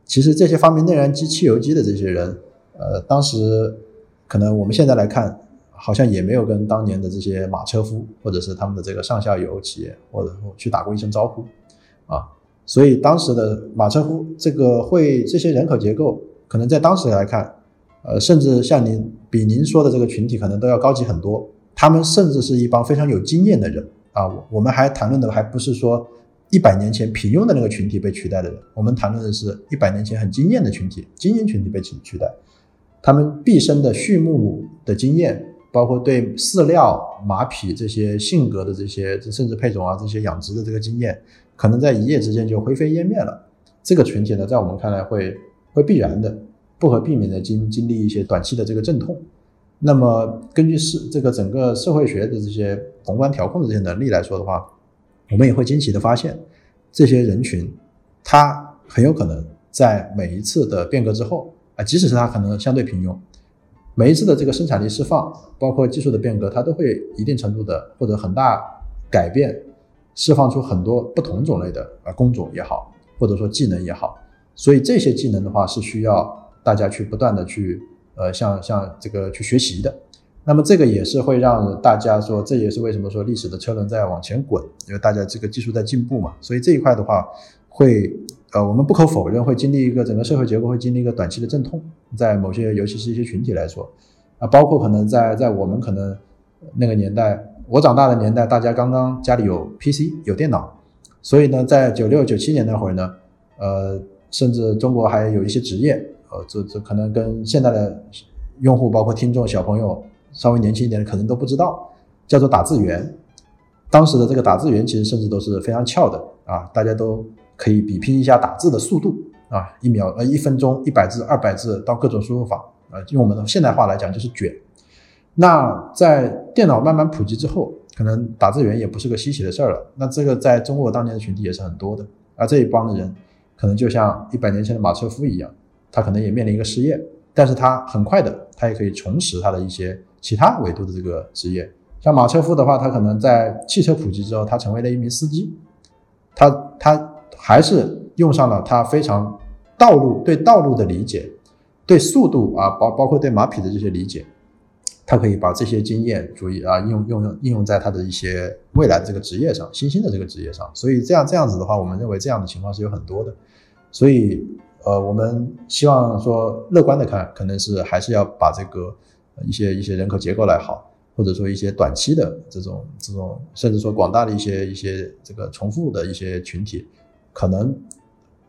其实这些发明内燃机、汽油机的这些人，呃，当时可能我们现在来看。好像也没有跟当年的这些马车夫，或者是他们的这个上下游企业，或者去打过一声招呼，啊，所以当时的马车夫这个会这些人口结构，可能在当时来看，呃，甚至像您比您说的这个群体可能都要高级很多。他们甚至是一帮非常有经验的人啊。我们还谈论的还不是说一百年前平庸的那个群体被取代的人，我们谈论的是一百年前很经验的群体，精英群体被取取代，他们毕生的畜牧的经验。包括对饲料、马匹这些性格的这些，甚至配种啊这些养殖的这个经验，可能在一夜之间就灰飞烟灭了。这个群体呢，在我们看来会会必然的、不可避免的经经历一些短期的这个阵痛。那么，根据社这个整个社会学的这些宏观调控的这些能力来说的话，我们也会惊奇的发现，这些人群他很有可能在每一次的变革之后啊，即使是他可能相对平庸，每一次的这个生产力释放，包括技术的变革，它都会一定程度的或者很大改变，释放出很多不同种类的啊工种也好，或者说技能也好。所以这些技能的话是需要大家去不断的去呃像像这个去学习的。那么这个也是会让大家说，这也是为什么说历史的车轮在往前滚，因为大家这个技术在进步嘛。所以这一块的话，会呃我们不可否认会经历一个整个社会结构会经历一个短期的阵痛，在某些尤其是一些群体来说啊，包括可能在在我们可能那个年代，我长大的年代，大家刚刚家里有 PC 有电脑，所以呢，在九六九七年那会儿呢，呃。甚至中国还有一些职业，呃，这这可能跟现在的用户，包括听众、小朋友稍微年轻一点的，可能都不知道，叫做打字员。当时的这个打字员其实甚至都是非常翘的啊，大家都可以比拼一下打字的速度啊，一秒呃一分钟一百字、二百字到各种输入法啊，用我们的现代话来讲就是卷。那在电脑慢慢普及之后，可能打字员也不是个稀奇的事儿了。那这个在中国当年的群体也是很多的，而这一帮的人。可能就像一百年前的马车夫一样，他可能也面临一个失业，但是他很快的，他也可以重拾他的一些其他维度的这个职业。像马车夫的话，他可能在汽车普及之后，他成为了一名司机，他他还是用上了他非常道路对道路的理解，对速度啊，包包括对马匹的这些理解。他可以把这些经验，注意啊，应用用用应用在他的一些未来的这个职业上，新兴的这个职业上。所以这样这样子的话，我们认为这样的情况是有很多的。所以呃，我们希望说乐观的看，可能是还是要把这个一些一些人口结构来好，或者说一些短期的这种这种，甚至说广大的一些一些这个重复的一些群体，可能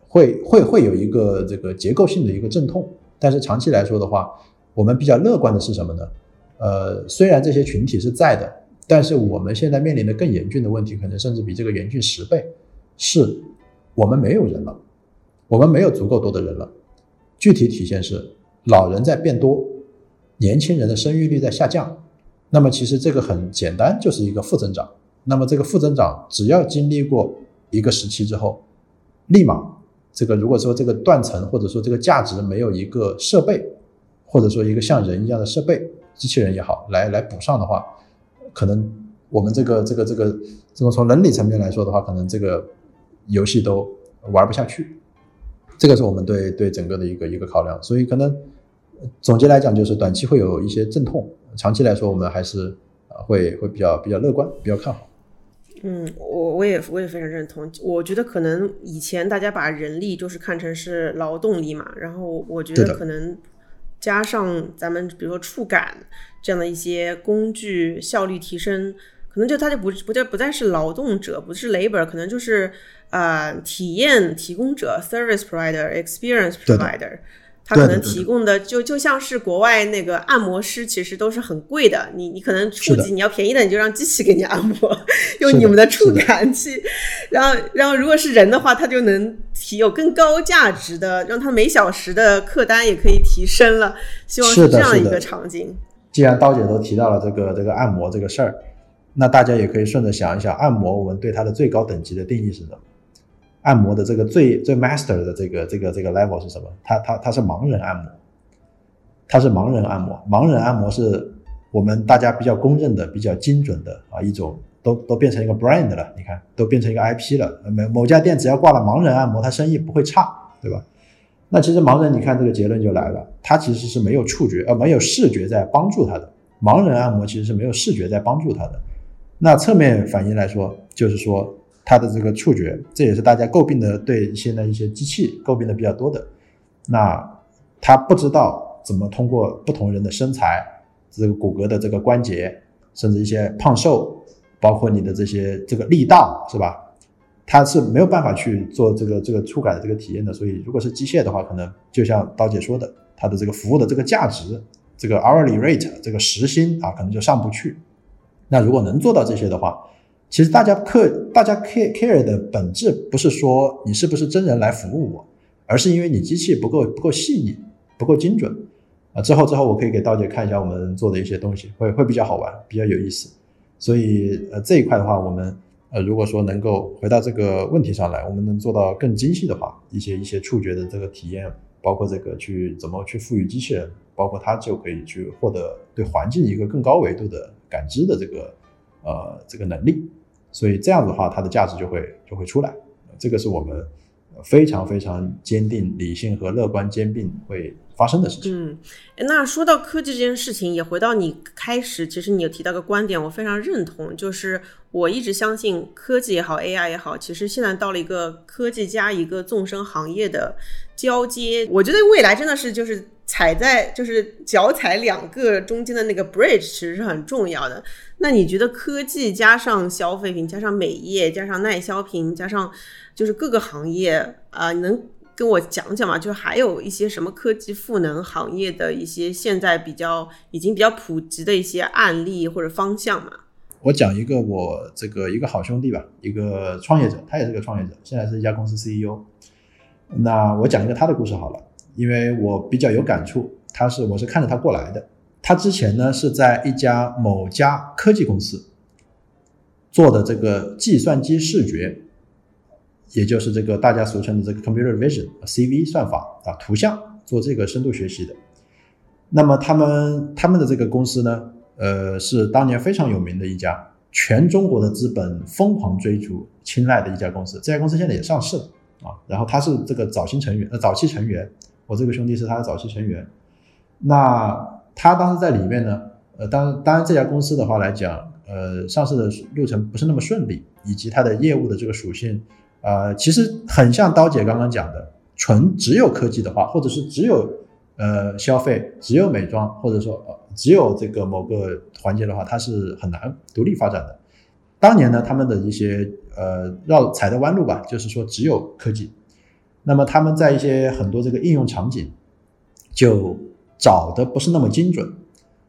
会会会有一个这个结构性的一个阵痛。但是长期来说的话，我们比较乐观的是什么呢？呃，虽然这些群体是在的，但是我们现在面临的更严峻的问题，可能甚至比这个严峻十倍，是我们没有人了，我们没有足够多的人了。具体体现是老人在变多，年轻人的生育率在下降。那么其实这个很简单，就是一个负增长。那么这个负增长，只要经历过一个时期之后，立马这个如果说这个断层或者说这个价值没有一个设备，或者说一个像人一样的设备。机器人也好，来来补上的话，可能我们这个这个这个这个从伦理层面来说的话，可能这个游戏都玩不下去。这个是我们对对整个的一个一个考量。所以可能总结来讲，就是短期会有一些阵痛，长期来说我们还是啊会会比较比较乐观，比较看好。嗯，我我也我也非常认同。我觉得可能以前大家把人力就是看成是劳动力嘛，然后我觉得可能。加上咱们比如说触感这样的一些工具效率提升，可能就它就不不再不再是劳动者，不是 labor，可能就是呃体验提供者 service provider，experience provider。他可能提供的就就像是国外那个按摩师，其实都是很贵的。你你可能初级你要便宜的，你就让机器给你按摩，用你们的触感器。然后然后如果是人的话，他就能提有更高价值的，让他每小时的客单也可以提升了。希望是这样一个场景。既然刀姐都提到了这个这个按摩这个事儿，那大家也可以顺着想一想，按摩我们对它的最高等级的定义是什么？按摩的这个最最 master 的这个这个这个 level 是什么？它它它是盲人按摩，它是盲人按摩。盲人按摩是我们大家比较公认的、比较精准的啊一种，都都变成一个 brand 了。你看，都变成一个 IP 了。某某家店只要挂了盲人按摩，他生意不会差，对吧？那其实盲人，你看这个结论就来了，他其实是没有触觉呃没有视觉在帮助他的。盲人按摩其实是没有视觉在帮助他的。那侧面反应来说，就是说。它的这个触觉，这也是大家诟病的，对现在一些机器诟病的比较多的。那它不知道怎么通过不同人的身材、这个骨骼的这个关节，甚至一些胖瘦，包括你的这些这个力道，是吧？它是没有办法去做这个这个触感的这个体验的。所以，如果是机械的话，可能就像刀姐说的，它的这个服务的这个价值，这个 hourly rate 这个时薪啊，可能就上不去。那如果能做到这些的话，其实大家克大家 care care 的本质不是说你是不是真人来服务我，而是因为你机器不够不够细腻，不够精准啊。之后之后我可以给刀姐看一下我们做的一些东西，会会比较好玩，比较有意思。所以呃这一块的话，我们呃，如果说能够回到这个问题上来，我们能做到更精细的话，一些一些触觉的这个体验，包括这个去怎么去赋予机器人，包括它就可以去获得对环境一个更高维度的感知的这个呃这个能力。所以这样的话，它的价值就会就会出来。这个是我们非常非常坚定理性和乐观兼并会。发生的事情。嗯，那说到科技这件事情，也回到你开始，其实你有提到个观点，我非常认同，就是我一直相信科技也好，AI 也好，其实现在到了一个科技加一个纵深行业的交接。我觉得未来真的是就是踩在就是脚踩两个中间的那个 bridge，其实是很重要的。那你觉得科技加上消费品，加上美业，加上耐消品，加上就是各个行业啊，能？跟我讲讲吗，就还有一些什么科技赋能行业的一些现在比较已经比较普及的一些案例或者方向嘛。我讲一个我这个一个好兄弟吧，一个创业者，他也是个创业者，现在是一家公司 CEO。那我讲一个他的故事好了，因为我比较有感触，他是我是看着他过来的。他之前呢是在一家某家科技公司做的这个计算机视觉。也就是这个大家俗称的这个 computer vision CV 算法啊，图像做这个深度学习的。那么他们他们的这个公司呢，呃，是当年非常有名的一家，全中国的资本疯狂追逐青睐的一家公司。这家公司现在也上市了啊。然后他是这个早期成员，呃，早期成员，我这个兄弟是他的早期成员。那他当时在里面呢，呃，当当然这家公司的话来讲，呃，上市的路程不是那么顺利，以及它的业务的这个属性。呃，其实很像刀姐刚刚讲的，纯只有科技的话，或者是只有呃消费，只有美妆，或者说呃只有这个某个环节的话，它是很难独立发展的。当年呢，他们的一些呃绕踩的弯路吧，就是说只有科技，那么他们在一些很多这个应用场景就找的不是那么精准，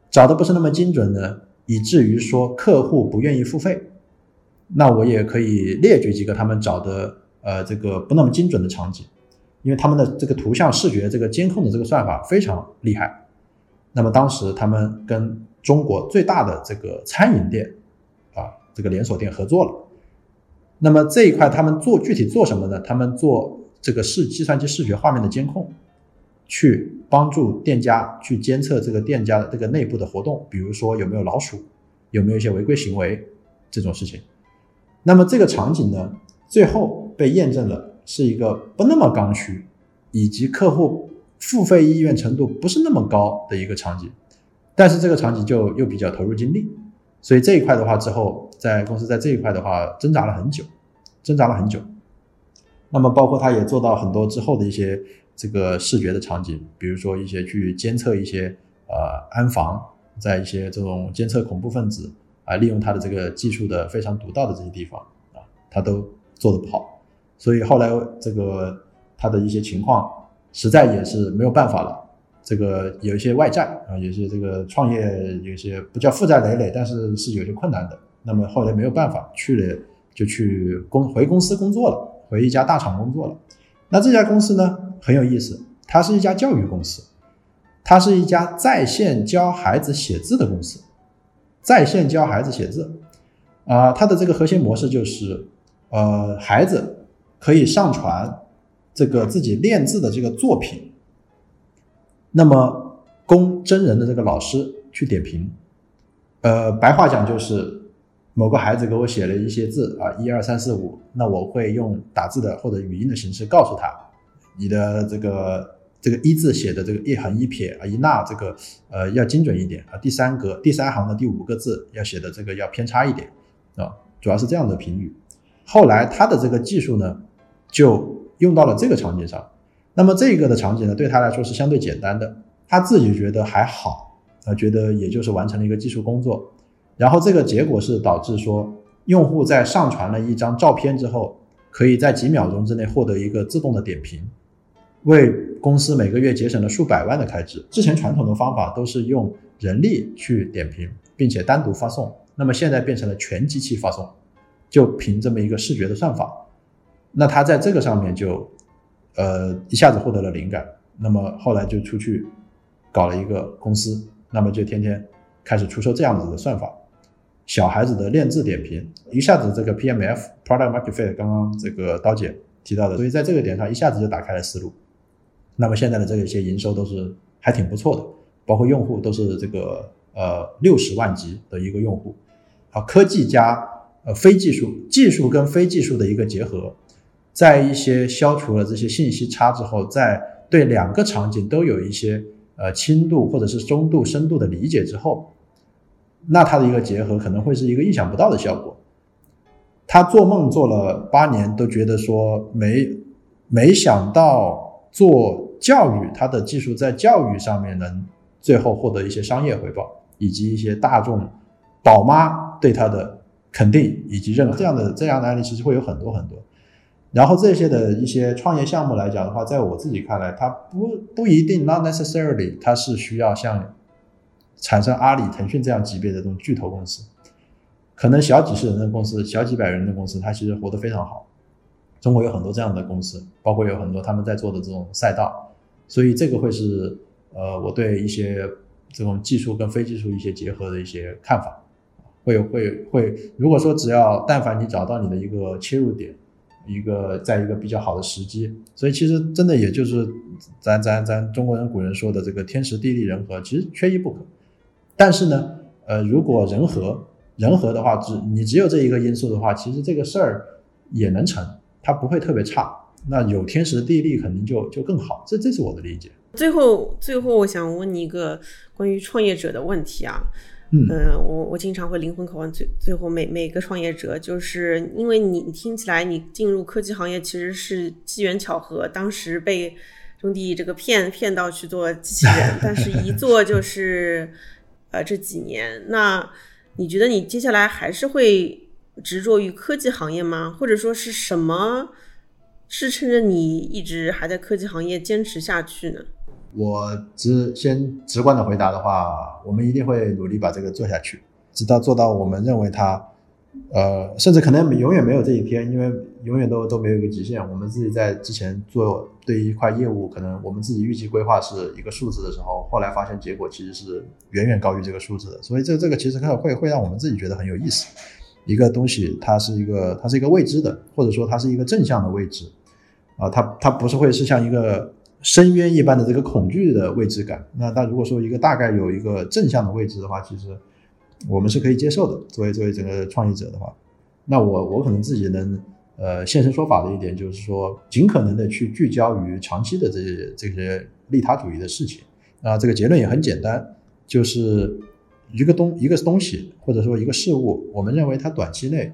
找的不是那么精准呢，以至于说客户不愿意付费。那我也可以列举几个他们找的呃这个不那么精准的场景，因为他们的这个图像视觉这个监控的这个算法非常厉害。那么当时他们跟中国最大的这个餐饮店啊这个连锁店合作了。那么这一块他们做具体做什么呢？他们做这个视计算机视觉画面的监控，去帮助店家去监测这个店家的这个内部的活动，比如说有没有老鼠，有没有一些违规行为这种事情。那么这个场景呢，最后被验证了是一个不那么刚需，以及客户付费意愿程度不是那么高的一个场景，但是这个场景就又比较投入精力，所以这一块的话之后在公司在这一块的话挣扎了很久，挣扎了很久。那么包括他也做到很多之后的一些这个视觉的场景，比如说一些去监测一些呃安防，在一些这种监测恐怖分子。啊，利用他的这个技术的非常独到的这些地方啊，他都做得不好，所以后来这个他的一些情况实在也是没有办法了。这个有一些外债啊，有些这个创业有些不叫负债累累，但是是有些困难的。那么后来没有办法去了，就去公回公司工作了，回一家大厂工作了。那这家公司呢很有意思，它是一家教育公司，它是一家在线教孩子写字的公司。在线教孩子写字，啊，它的这个核心模式就是，呃，孩子可以上传这个自己练字的这个作品，那么供真人的这个老师去点评，呃，白话讲就是某个孩子给我写了一些字啊，一二三四五，那我会用打字的或者语音的形式告诉他，你的这个。这个一字写的这个一横一撇啊一捺这个呃要精准一点啊第三格第三行的第五个字要写的这个要偏差一点啊主要是这样的评语。后来他的这个技术呢就用到了这个场景上，那么这个的场景呢对他来说是相对简单的，他自己觉得还好啊觉得也就是完成了一个技术工作，然后这个结果是导致说用户在上传了一张照片之后，可以在几秒钟之内获得一个自动的点评。为公司每个月节省了数百万的开支。之前传统的方法都是用人力去点评，并且单独发送，那么现在变成了全机器发送，就凭这么一个视觉的算法。那他在这个上面就，呃，一下子获得了灵感。那么后来就出去搞了一个公司，那么就天天开始出售这样子的算法。小孩子的练字点评，一下子这个 PMF Product Market Fit 刚刚这个刀姐提到的，所以在这个点上一下子就打开了思路。那么现在的这些营收都是还挺不错的，包括用户都是这个呃六十万级的一个用户。好，科技加呃非技术，技术跟非技术的一个结合，在一些消除了这些信息差之后，在对两个场景都有一些呃轻度或者是中度、深度的理解之后。那它的一个结合可能会是一个意想不到的效果。他做梦做了八年，都觉得说没没想到做教育，它的技术在教育上面能最后获得一些商业回报，以及一些大众宝妈对他的肯定以及认可。这样的这样的案例其实会有很多很多。然后这些的一些创业项目来讲的话，在我自己看来，它不不一定 not necessarily 它是需要像。产生阿里、腾讯这样级别的这种巨头公司，可能小几十人的公司、小几百人的公司，它其实活得非常好。中国有很多这样的公司，包括有很多他们在做的这种赛道，所以这个会是呃我对一些这种技术跟非技术一些结合的一些看法。会会会，如果说只要但凡你找到你的一个切入点，一个在一个比较好的时机，所以其实真的也就是咱咱咱中国人古人说的这个天时地利人和，其实缺一不可。但是呢，呃，如果人和人和的话，只你只有这一个因素的话，其实这个事儿也能成，它不会特别差。那有天时地利，肯定就就更好。这这是我的理解。最后，最后我想问你一个关于创业者的问题啊。嗯，我我经常会灵魂拷问最最后每每个创业者，就是因为你听起来你进入科技行业其实是机缘巧合，当时被兄弟这个骗骗到去做机器人，但是一做就 是。呃，这几年，那你觉得你接下来还是会执着于科技行业吗？或者说是什么支撑着你一直还在科技行业坚持下去呢？我直先直观的回答的话，我们一定会努力把这个做下去，直到做到我们认为它。呃，甚至可能永远没有这一天，因为永远都都没有一个极限。我们自己在之前做对一块业务，可能我们自己预计规划是一个数字的时候，后来发现结果其实是远远高于这个数字的。所以这这个其实会会让我们自己觉得很有意思。一个东西它是一个它是一个未知的，或者说它是一个正向的未知啊，它它不是会是像一个深渊一般的这个恐惧的未知感。那那如果说一个大概有一个正向的未知的话，其实。我们是可以接受的，作为作为整个创业者的话，那我我可能自己能呃现身说法的一点就是说，尽可能的去聚焦于长期的这些这些利他主义的事情。啊这个结论也很简单，就是一个东一个东西或者说一个事物，我们认为它短期内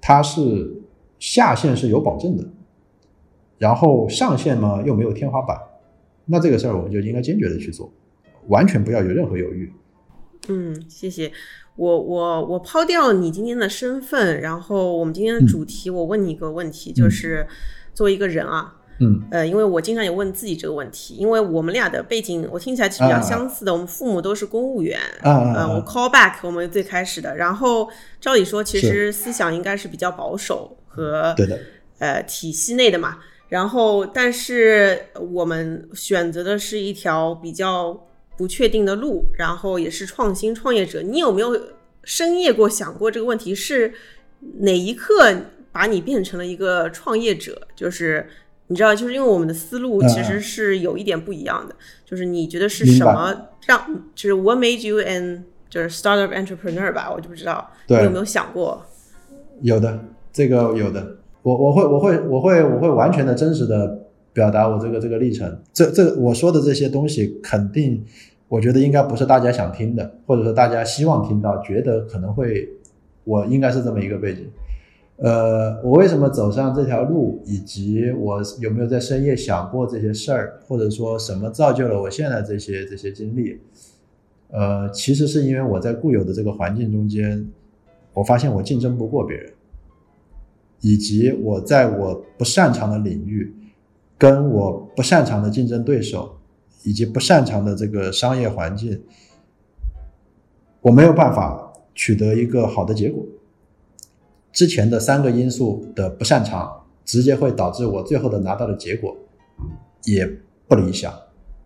它是下限是有保证的，然后上限嘛又没有天花板，那这个事儿我们就应该坚决的去做，完全不要有任何犹豫。嗯，谢谢。我我我抛掉你今天的身份，然后我们今天的主题，我问你一个问题，就是作为一个人啊，嗯，呃，因为我经常也问自己这个问题，因为我们俩的背景，我听起来其实比较相似的，我们父母都是公务员，呃，我 call back 我们最开始的，然后照理说，其实思想应该是比较保守和对的，呃，体系内的嘛，然后但是我们选择的是一条比较。不确定的路，然后也是创新创业者。你有没有深夜过想过这个问题？是哪一刻把你变成了一个创业者？就是你知道，就是因为我们的思路其实是有一点不一样的。就是你觉得是什么让？就是 What made you an 就是 startup entrepreneur 吧？我就不知道你有没有想过？有的，这个有的。我我会我会我会我会完全的真实的。表达我这个这个历程，这这我说的这些东西，肯定我觉得应该不是大家想听的，或者说大家希望听到，觉得可能会我应该是这么一个背景。呃，我为什么走上这条路，以及我有没有在深夜想过这些事儿，或者说什么造就了我现在这些这些经历？呃，其实是因为我在固有的这个环境中间，我发现我竞争不过别人，以及我在我不擅长的领域。跟我不擅长的竞争对手，以及不擅长的这个商业环境，我没有办法取得一个好的结果。之前的三个因素的不擅长，直接会导致我最后的拿到的结果也不理想。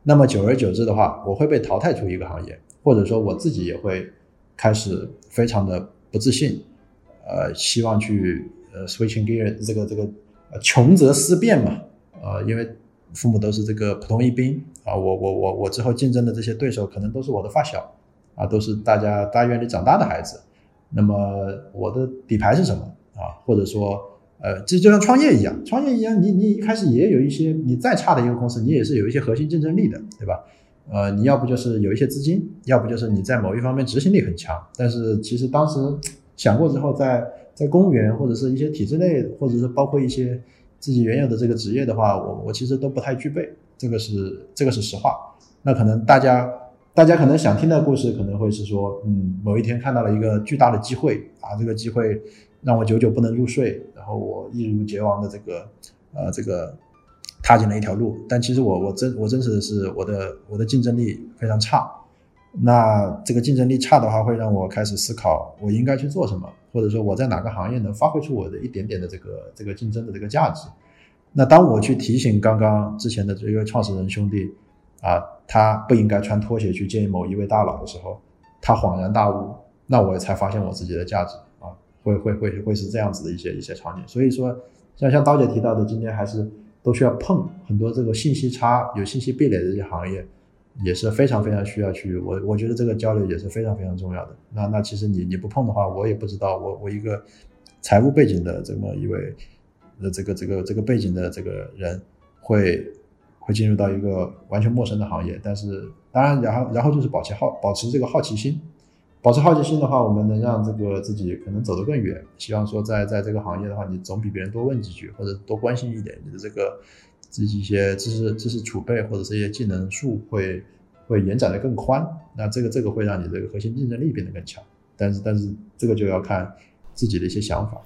那么久而久之的话，我会被淘汰出一个行业，或者说我自己也会开始非常的不自信，呃，希望去呃 switching gear 这个这个呃穷则思变嘛，呃，因为父母都是这个普通一兵啊，我我我我之后竞争的这些对手可能都是我的发小啊，都是大家大院里长大的孩子，那么我的底牌是什么啊？或者说呃，这就像创业一样，创业一样，你你一开始也有一些你再差的一个公司，你也是有一些核心竞争力的，对吧？呃，你要不就是有一些资金，要不就是你在某一方面执行力很强。但是其实当时想过之后，在在公务员或者是一些体制内，或者是包括一些自己原有的这个职业的话，我我其实都不太具备。这个是这个是实话。那可能大家大家可能想听的故事，可能会是说，嗯，某一天看到了一个巨大的机会啊，这个机会让我久久不能入睡，然后我一如既往的这个呃这个。踏进了一条路，但其实我我真我真实的是我的我的竞争力非常差，那这个竞争力差的话，会让我开始思考我应该去做什么，或者说我在哪个行业能发挥出我的一点点的这个这个竞争的这个价值。那当我去提醒刚刚之前的这个创始人兄弟啊，他不应该穿拖鞋去见某一位大佬的时候，他恍然大悟，那我才发现我自己的价值啊，会会会会是这样子的一些一些场景。所以说，像像刀姐提到的，今天还是。都需要碰很多这个信息差、有信息壁垒的这些行业，也是非常非常需要去。我我觉得这个交流也是非常非常重要的。那那其实你你不碰的话，我也不知道。我我一个财务背景的这么一位呃这个这个这个背景的这个人，会会进入到一个完全陌生的行业。但是当然，然后然后就是保持好保持这个好奇心。保持好奇心的话，我们能让这个自己可能走得更远。希望说，在在这个行业的话，你总比别人多问几句，或者多关心一点，你的这个自己一些知识知识储备或者这些技能树会会延展的更宽。那这个这个会让你这个核心竞争力变得更强。但是但是这个就要看自己的一些想法。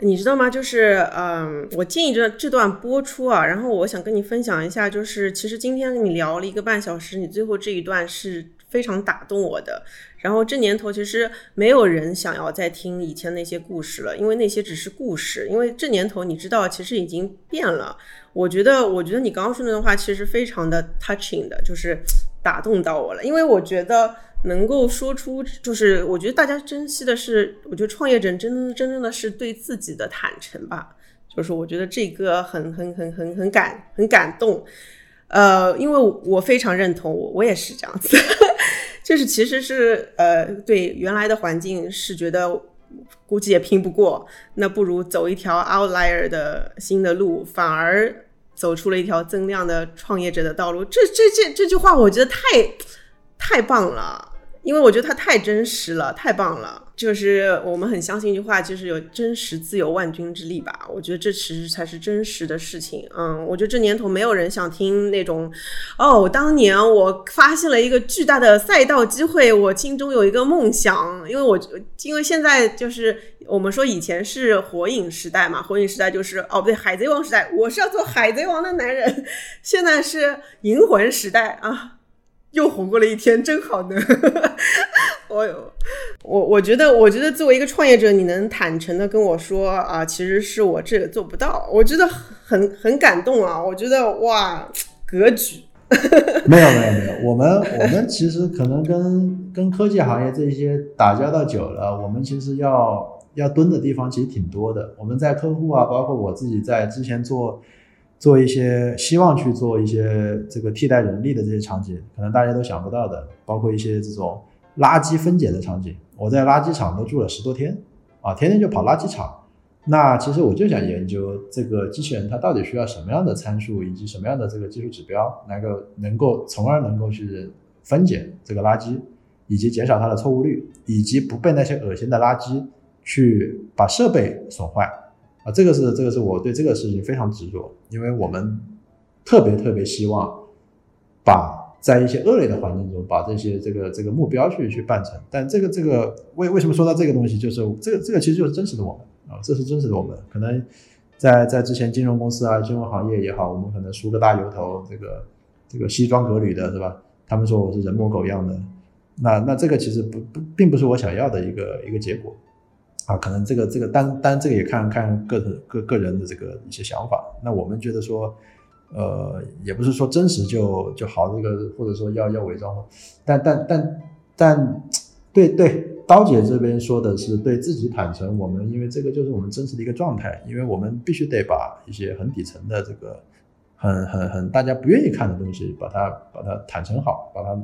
你知道吗？就是嗯，我建议这这段播出啊，然后我想跟你分享一下，就是其实今天跟你聊了一个半小时，你最后这一段是。非常打动我的。然后这年头其实没有人想要再听以前那些故事了，因为那些只是故事。因为这年头你知道，其实已经变了。我觉得，我觉得你刚刚说那段话其实非常的 touching 的，就是打动到我了。因为我觉得能够说出，就是我觉得大家珍惜的是，我觉得创业者真真正的是对自己的坦诚吧。就是我觉得这个很很很很很感很感动。呃，因为我非常认同，我我也是这样子。就是其实是呃，对原来的环境是觉得估计也拼不过，那不如走一条 outlier 的新的路，反而走出了一条增量的创业者的道路。这这这这句话，我觉得太太棒了。因为我觉得它太真实了，太棒了。就是我们很相信一句话，就是有真实自有万钧之力吧。我觉得这其实才是真实的事情。嗯，我觉得这年头没有人想听那种，哦，当年我发现了一个巨大的赛道机会，我心中有一个梦想。因为我因为现在就是我们说以前是火影时代嘛，火影时代就是哦不对，海贼王时代，我是要做海贼王的男人。现在是银魂时代啊。又活过了一天，真好呢！我我我觉得，我觉得作为一个创业者，你能坦诚的跟我说啊，其实是我这个做不到，我觉得很很感动啊！我觉得哇，格局。没有没有没有，我们我们其实可能跟跟科技行业这些打交道久了，我们其实要要蹲的地方其实挺多的。我们在客户啊，包括我自己在之前做。做一些希望去做一些这个替代人力的这些场景，可能大家都想不到的，包括一些这种垃圾分拣的场景。我在垃圾场都住了十多天，啊，天天就跑垃圾场。那其实我就想研究这个机器人它到底需要什么样的参数，以及什么样的这个技术指标，能够能够从而能够去分拣这个垃圾，以及减少它的错误率，以及不被那些恶心的垃圾去把设备损坏。啊，这个是这个是我对这个事情非常执着，因为我们特别特别希望把在一些恶劣的环境中把这些这个这个目标去去办成。但这个这个为为什么说到这个东西，就是这个这个其实就是真实的我们啊，这是真实的我们。可能在在之前金融公司啊、金融行业也好，我们可能梳个大油头，这个这个西装革履的是吧？他们说我是人模狗样的，那那这个其实不不并不是我想要的一个一个结果。啊，可能这个这个单单这个也看看个人个个人的这个一些想法。那我们觉得说，呃，也不是说真实就就好，这个或者说要要伪装，但但但但，对对，刀姐这边说的是对自己坦诚，我们因为这个就是我们真实的一个状态，因为我们必须得把一些很底层的这个很很很大家不愿意看的东西，把它把它坦诚好，把它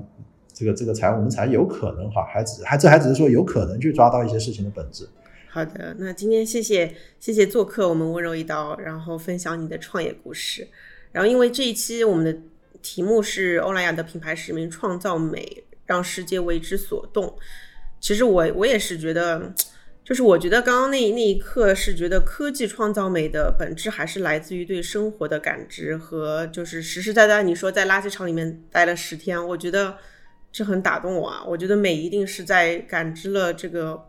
这个这个才我们才有可能哈，还只还这还只是说有可能去抓到一些事情的本质。好的，那今天谢谢谢谢做客我们温柔一刀，然后分享你的创业故事。然后因为这一期我们的题目是欧莱雅的品牌使命：创造美，让世界为之所动。其实我我也是觉得，就是我觉得刚刚那那一刻是觉得科技创造美的本质还是来自于对生活的感知和就是实实在在。你说在垃圾场里面待了十天，我觉得这很打动我啊。我觉得美一定是在感知了这个。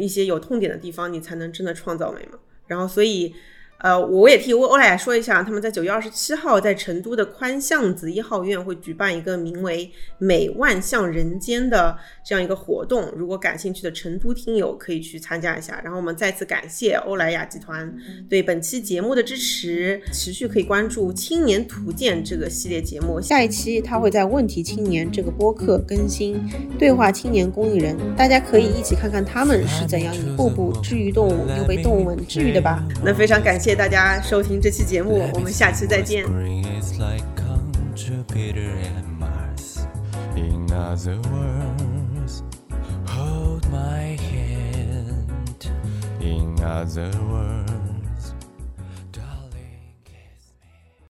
一些有痛点的地方，你才能真的创造美嘛。然后，所以。呃，我也替欧欧莱雅说一下，他们在九月二十七号在成都的宽巷子一号院会举办一个名为“美万象人间”的这样一个活动。如果感兴趣的成都听友可以去参加一下。然后我们再次感谢欧莱雅集团对本期节目的支持，持续可以关注《青年图鉴》这个系列节目。下一期他会在《问题青年》这个播客更新对话青年公益人，大家可以一起看看他们是怎样一步步治愈动物又被动物们治愈的吧。那非常感谢。大家收听这期节目，我们下期再见。In other words.